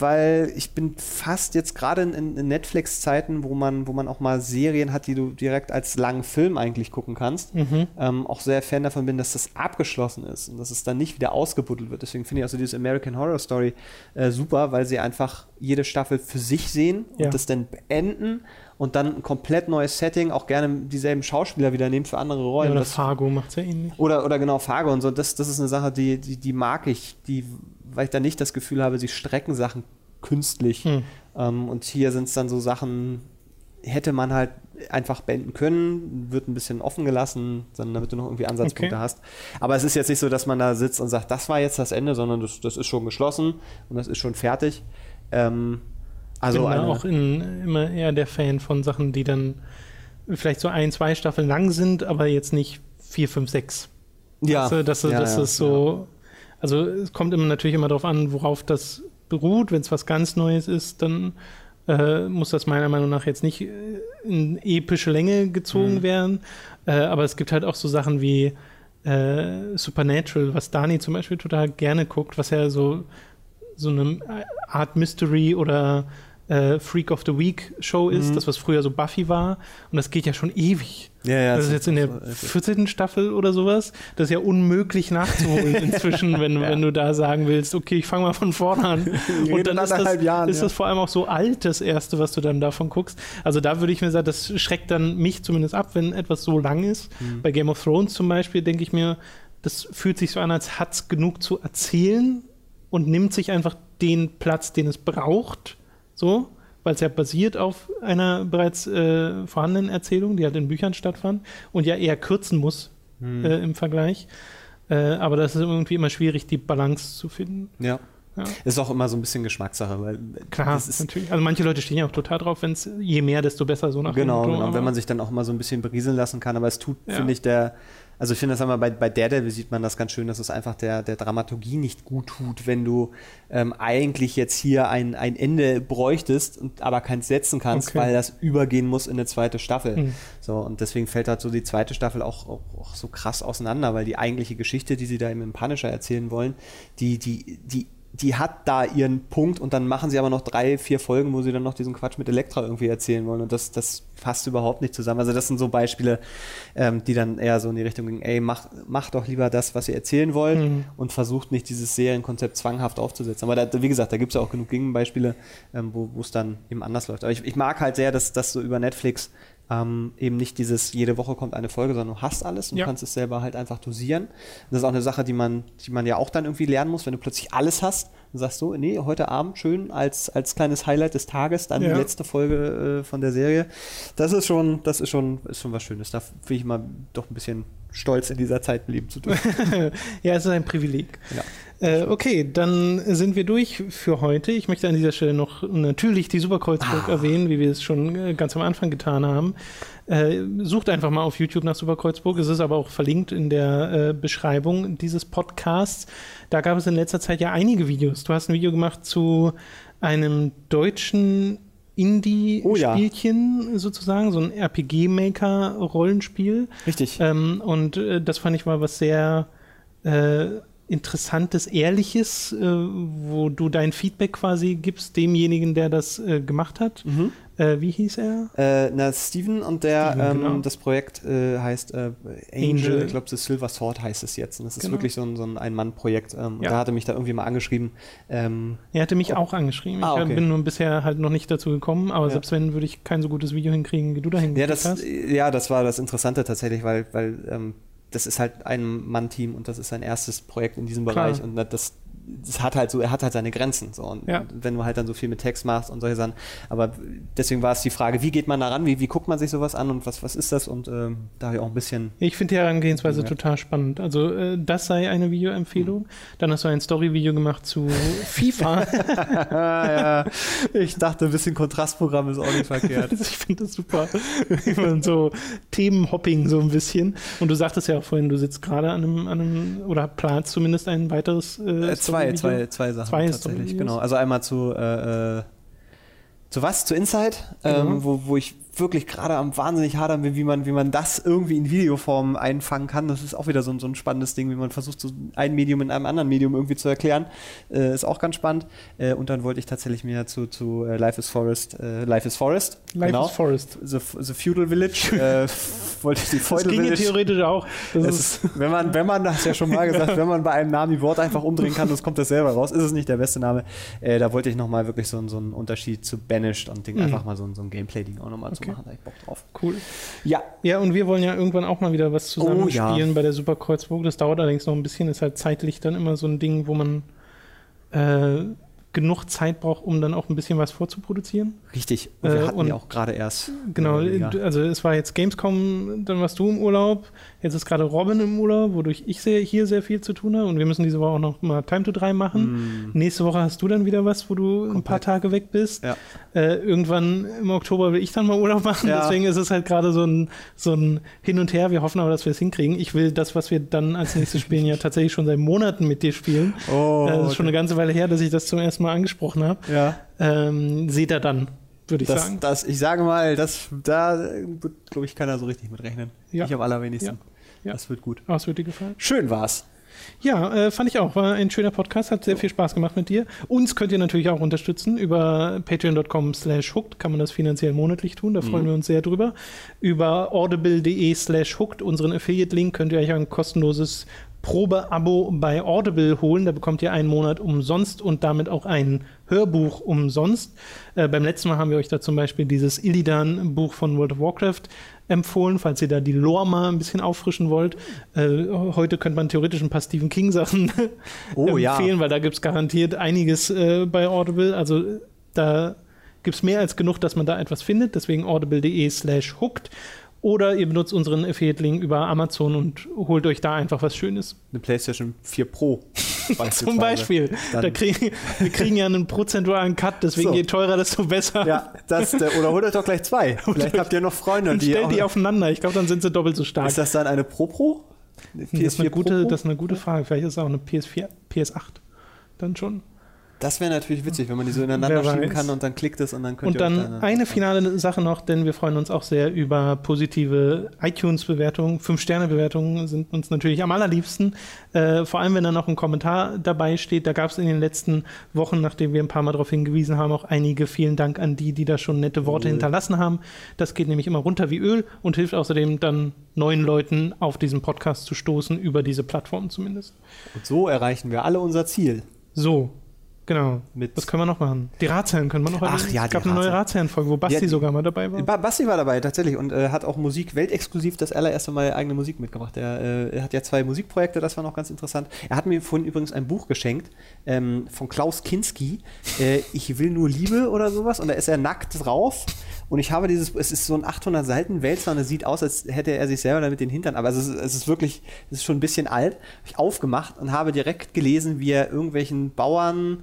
weil ich bin fast jetzt gerade in, in Netflix-Zeiten, wo man, wo man auch mal Serien hat, die du direkt als langen Film eigentlich gucken kannst, mhm. ähm, auch sehr Fan davon bin, dass das abgeschlossen ist und dass es dann nicht wieder ausgebuddelt wird. Deswegen finde ich also dieses American Horror Story äh, super, weil sie einfach jede Staffel für sich sehen und ja. das dann beenden und dann ein komplett neues Setting, auch gerne dieselben Schauspieler wieder nehmen für andere Rollen. Ja, oder das, Fargo macht es ja ähnlich. Oder, oder genau, Fargo und so. Das, das ist eine Sache, die, die, die mag ich, die, weil ich da nicht das Gefühl habe, sie strecken Sachen künstlich. Hm. Ähm, und hier sind es dann so Sachen, hätte man halt einfach beenden können, wird ein bisschen offen gelassen, sondern damit du noch irgendwie Ansatzpunkte okay. hast. Aber es ist jetzt nicht so, dass man da sitzt und sagt, das war jetzt das Ende, sondern das, das ist schon geschlossen und das ist schon fertig. Ähm, also ich bin auch in, immer eher der Fan von Sachen, die dann vielleicht so ein, zwei Staffeln lang sind, aber jetzt nicht vier, fünf, sechs. Ja. Also, dass, ja, das ja, ist so. Ja. Also es kommt immer natürlich immer darauf an, worauf das beruht. Wenn es was ganz Neues ist, dann äh, muss das meiner Meinung nach jetzt nicht in epische Länge gezogen mhm. werden. Äh, aber es gibt halt auch so Sachen wie äh, Supernatural, was Dani zum Beispiel total gerne guckt, was ja so so eine Art Mystery oder äh, Freak of the Week Show ist, mhm. das was früher so Buffy war. Und das geht ja schon ewig. Ja, ja, das ist jetzt in der 14. Staffel oder sowas. Das ist ja unmöglich nachzuholen (laughs) inzwischen, wenn, ja. wenn du da sagen willst, okay, ich fange mal von vorne an. (laughs) Und dann ist, das, Jahren, ist ja. das vor allem auch so alt, das erste, was du dann davon guckst. Also da würde ich mir sagen, das schreckt dann mich zumindest ab, wenn etwas so lang ist. Mhm. Bei Game of Thrones zum Beispiel denke ich mir, das fühlt sich so an, als hat es genug zu erzählen und nimmt sich einfach den Platz, den es braucht so, weil es ja basiert auf einer bereits äh, vorhandenen Erzählung, die halt in Büchern stattfand und ja eher kürzen muss hm. äh, im Vergleich. Äh, aber das ist irgendwie immer schwierig, die Balance zu finden. Ja. Ja. Ist auch immer so ein bisschen Geschmackssache, weil klar, ist natürlich. Also manche Leute stehen ja auch total drauf, wenn es je mehr, desto besser so nach Genau, genau. Wenn man sich dann auch immer so ein bisschen berieseln lassen kann, aber es tut, ja. finde ich, der also ich finde das einmal bei, bei Daredevil sieht man das ganz schön, dass es einfach der, der Dramaturgie nicht gut tut, wenn du ähm, eigentlich jetzt hier ein, ein Ende bräuchtest, und aber keins setzen kannst, okay. weil das übergehen muss in eine zweite Staffel. Mhm. So, und deswegen fällt halt so die zweite Staffel auch, auch, auch, so krass auseinander, weil die eigentliche Geschichte, die sie da eben im Punisher erzählen wollen, die, die, die die hat da ihren Punkt und dann machen sie aber noch drei, vier Folgen, wo sie dann noch diesen Quatsch mit Elektra irgendwie erzählen wollen und das, das passt überhaupt nicht zusammen. Also das sind so Beispiele, ähm, die dann eher so in die Richtung gehen, ey, mach, mach doch lieber das, was ihr erzählen wollt mhm. und versucht nicht dieses Serienkonzept zwanghaft aufzusetzen. Aber da, wie gesagt, da gibt es ja auch genug Gegenbeispiele, ähm, wo es dann eben anders läuft. Aber ich, ich mag halt sehr, dass das so über Netflix ähm, eben nicht dieses, jede Woche kommt eine Folge, sondern du hast alles und ja. kannst es selber halt einfach dosieren. Das ist auch eine Sache, die man, die man ja auch dann irgendwie lernen muss, wenn du plötzlich alles hast und sagst so, nee, heute Abend schön als, als kleines Highlight des Tages, dann ja. die letzte Folge äh, von der Serie. Das ist schon, das ist schon, ist schon was Schönes. Da bin ich mal doch ein bisschen stolz, in dieser Zeit leben zu dürfen. (laughs) ja, es ist ein Privileg. Ja. Äh, okay, dann sind wir durch für heute. Ich möchte an dieser Stelle noch natürlich die Superkreuzburg ah. erwähnen, wie wir es schon äh, ganz am Anfang getan haben. Äh, sucht einfach mal auf YouTube nach Superkreuzburg. Es ist aber auch verlinkt in der äh, Beschreibung dieses Podcasts. Da gab es in letzter Zeit ja einige Videos. Du hast ein Video gemacht zu einem deutschen Indie-Spielchen Oh sozusagen, so ein RPG-Maker-Rollenspiel. Richtig. Ähm, und äh, das fand ich mal was sehr äh, Interessantes, Ehrliches, äh, wo du dein Feedback quasi gibst demjenigen, der das äh, gemacht hat. Mhm. Äh, wie hieß er? Äh, na, Steven und der, Steven, ähm, genau. das Projekt äh, heißt äh, Angel, Angel. ich glaube, The Silver Sword heißt es jetzt. Und das ist Genau. wirklich so ein, so ein Ein-Mann-Projekt. Ähm, Ja. da hatte mich da irgendwie mal angeschrieben. Ähm, Er hatte mich auch angeschrieben. Ah, Ich okay. bin nur bisher halt noch nicht dazu gekommen, aber Ja. selbst wenn, würde ich kein so gutes Video hinkriegen, wie du dahin ja, gekriegt das, hast. ja, das war das Interessante tatsächlich, weil, weil ähm, das ist halt ein Mann-Team und das ist sein erstes Projekt in diesem Klar. Bereich. Und das, das hat halt so, er hat halt seine Grenzen. So. Und Ja. wenn du halt dann so viel mit Text machst und solche Sachen. Aber deswegen war es die Frage, wie geht man da ran? Wie, wie guckt man sich sowas an und was, was ist das? Und ähm, da habe ich auch ein bisschen Ich finde die Herangehensweise total spannend. Also äh, das sei eine Videoempfehlung. Dann hast du ein Story-Video gemacht zu (laughs) FIFA. ja, ich dachte, ein bisschen Kontrastprogramm ist auch nicht verkehrt. (laughs) ich finde das super. So Themenhopping so ein bisschen. Und du sagtest ja auch vorhin, du sitzt gerade an einem, an einem oder planst zumindest ein weiteres äh, Äh, zwei, zwei, zwei Sachen Zwei tatsächlich. Genau. Also einmal zu äh, äh, zu was? Zu Inside, ähm, Genau. wo, wo ich wirklich gerade am wahnsinnig hadern bin, wie man, wie man das irgendwie in Videoform einfangen kann. Das ist auch wieder so, ein- so ein spannendes Ding, wie man versucht, so ein Medium in einem anderen Medium irgendwie zu erklären. Äh, ist auch ganz spannend. Äh, und dann wollte ich tatsächlich mehr zu, zu äh, Life is Forest, äh, Life is Forest. Life is Forest. The, the Feudal Village. (laughs) äh, wollte ich die Das Feudal ging ja Village. theoretisch auch. Das ist, ist, wenn man, wenn man, das ja schon mal gesagt, wenn man bei einem Namen die Worte einfach umdrehen kann, das kommt das selber raus, ist es nicht der beste Name. Äh, da wollte ich nochmal wirklich so, einen- so einen Unterschied zu Banished und Ding Mhm. einfach mal so, ein- so ein Gameplay-Ding auch nochmal zu Okay. machen. Da hab ich Bock drauf. cool. Ja, Ja, und wir wollen ja irgendwann auch mal wieder was zusammen Oh, ja. spielen bei der Super Kreuzburg. Das dauert allerdings noch ein bisschen, ist halt zeitlich dann immer so ein Ding, wo man äh, genug Zeit braucht, um dann auch ein bisschen was vorzuproduzieren. richtig. Und wir Äh, hatten und- ja auch gerade erst. Genau, äh, ja. also es war jetzt Gamescom, dann warst du im Urlaub, jetzt ist gerade Robin im Urlaub, wodurch ich sehr, hier sehr viel zu tun habe und wir müssen diese Woche auch noch mal Time to 3 machen. Mm, Nächste Woche hast du dann wieder was, wo du ein paar Komplett. Tage weg bist. Ja. Äh, irgendwann im Oktober will ich dann mal Urlaub machen, Ja. deswegen ist es halt gerade so ein, so ein Hin und Her. Wir hoffen aber, dass wir es hinkriegen. Ich will das, was wir dann als nächstes spielen, ja tatsächlich schon seit Monaten mit dir spielen. Oh, äh, das ist schon eine ganze Weile her, dass ich das zum ersten Mal angesprochen habe. ja. Ähm, seht ihr dann, würde ich Das, sagen. das, ich sage mal, das, da wird, glaube ich, keiner so richtig mit rechnen. Ja. Ich am allerwenigsten. Ja. Das wird gut. Oh, es wird dir gefallen? Schön war's. Ja, äh, fand ich auch. War ein schöner Podcast, hat sehr viel Spaß gemacht mit dir. Uns könnt ihr natürlich auch unterstützen. Über patreon.com slash hooked kann man das finanziell monatlich tun. Da freuen wir uns sehr drüber. Über audible.de slash hooked, unseren Affiliate-Link, könnt ihr euch ein kostenloses Probe-Abo bei Audible holen. Da bekommt ihr einen Monat umsonst und damit auch ein Hörbuch umsonst. Äh, beim letzten Mal haben wir euch da zum Beispiel dieses Illidan-Buch von World of Warcraft empfohlen, falls ihr da die Lore mal ein bisschen auffrischen wollt. Äh, heute könnte man theoretisch ein paar Stephen King-Sachen (laughs) Oh, ja. empfehlen, weil da gibt es garantiert einiges äh, bei Audible. Also äh, da gibt es mehr als genug, dass man da etwas findet. Deswegen audible.de slash hooked. Oder ihr benutzt unseren Affiliate-Link über Amazon und holt euch da einfach was Schönes. Eine PlayStation 4 Pro. (laughs) Zum Beispiel. Dann- Da kriegen, wir kriegen ja einen prozentualen Cut, deswegen So. je teurer, desto besser. Ja, das, der, oder holt euch doch gleich zwei. (laughs) Vielleicht habt ihr noch Freunde, und die. stellt die aufeinander. Ich glaube, dann sind sie doppelt so stark. ist das dann eine Pro Pro? Eine das, ist eine gute, Pro? das ist eine gute Frage. Vielleicht ist es auch eine PS4, PS8 dann schon. Das wäre natürlich witzig, wenn man die so ineinander Wer schieben weiß. kann und dann klickt es und dann könnt Und ihr euch dann eine finale Sache noch, denn wir freuen uns auch sehr über positive iTunes-Bewertungen. Fünf-Sterne-Bewertungen sind uns natürlich am allerliebsten. Äh, vor allem, wenn da noch ein Kommentar dabei steht. Da gab es in den letzten Wochen, nachdem wir ein paar Mal darauf hingewiesen haben, auch einige. Vielen Dank an die, die da schon nette Worte Cool. hinterlassen haben. Das geht nämlich immer runter wie Öl und hilft außerdem dann neuen Leuten auf diesen Podcast zu stoßen, über diese Plattform zumindest. Und so erreichen wir alle unser Ziel. So, genau. Mit Was können wir noch machen? Die Ratsherren können wir noch Ach erwähnen. ja, Es gab eine neue Ratsherren. Ratsherren-Folge, wo Basti Ja, sogar mal dabei war. Ba Basti war dabei, tatsächlich, und äh, hat auch Musik weltexklusiv das allererste Mal eigene Musik mitgebracht. Er, äh, er hat ja zwei Musikprojekte, das war noch ganz interessant. Er hat mir vorhin übrigens ein Buch geschenkt ähm, von Klaus Kinski. Äh, (laughs) ich will nur Liebe oder sowas. Und da ist er nackt drauf. Und ich habe dieses, es ist so ein 800 Seiten Wälzer und es sieht aus, als hätte er sich selber damit den Hintern, aber es ist, es ist wirklich, es ist schon ein bisschen alt. Hab ich aufgemacht und habe direkt gelesen, wie er irgendwelchen Bauern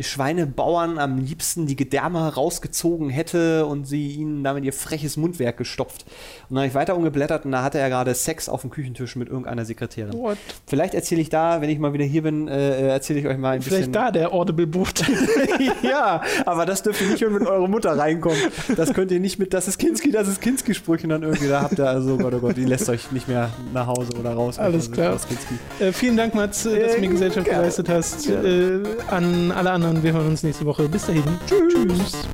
Schweinebauern am liebsten die Gedärme rausgezogen hätte und sie ihnen damit ihr freches Mundwerk gestopft. Und dann habe ich weiter umgeblättert und da hatte er gerade Sex auf dem Küchentisch mit irgendeiner Sekretärin. What? Vielleicht erzähle ich da, wenn ich mal wieder hier bin, äh, erzähle ich euch mal ein Vielleicht bisschen. da der Audible-Buch. (laughs) ja, aber das dürft ihr nicht mit eurer Mutter reinkommen. Das könnt ihr nicht mit, das ist Kinski, das ist Kinski-Sprüche dann irgendwie, da habt ihr also, Gott, oh Gott, die lässt euch nicht mehr nach Hause oder raus. Alles Also, klar. äh, vielen Dank, Mats, äh, dass du mir Äh, Gesellschaft geleistet hast. Äh, an alle anderen, wir hören uns nächste Woche. Bis dahin. Tschüss.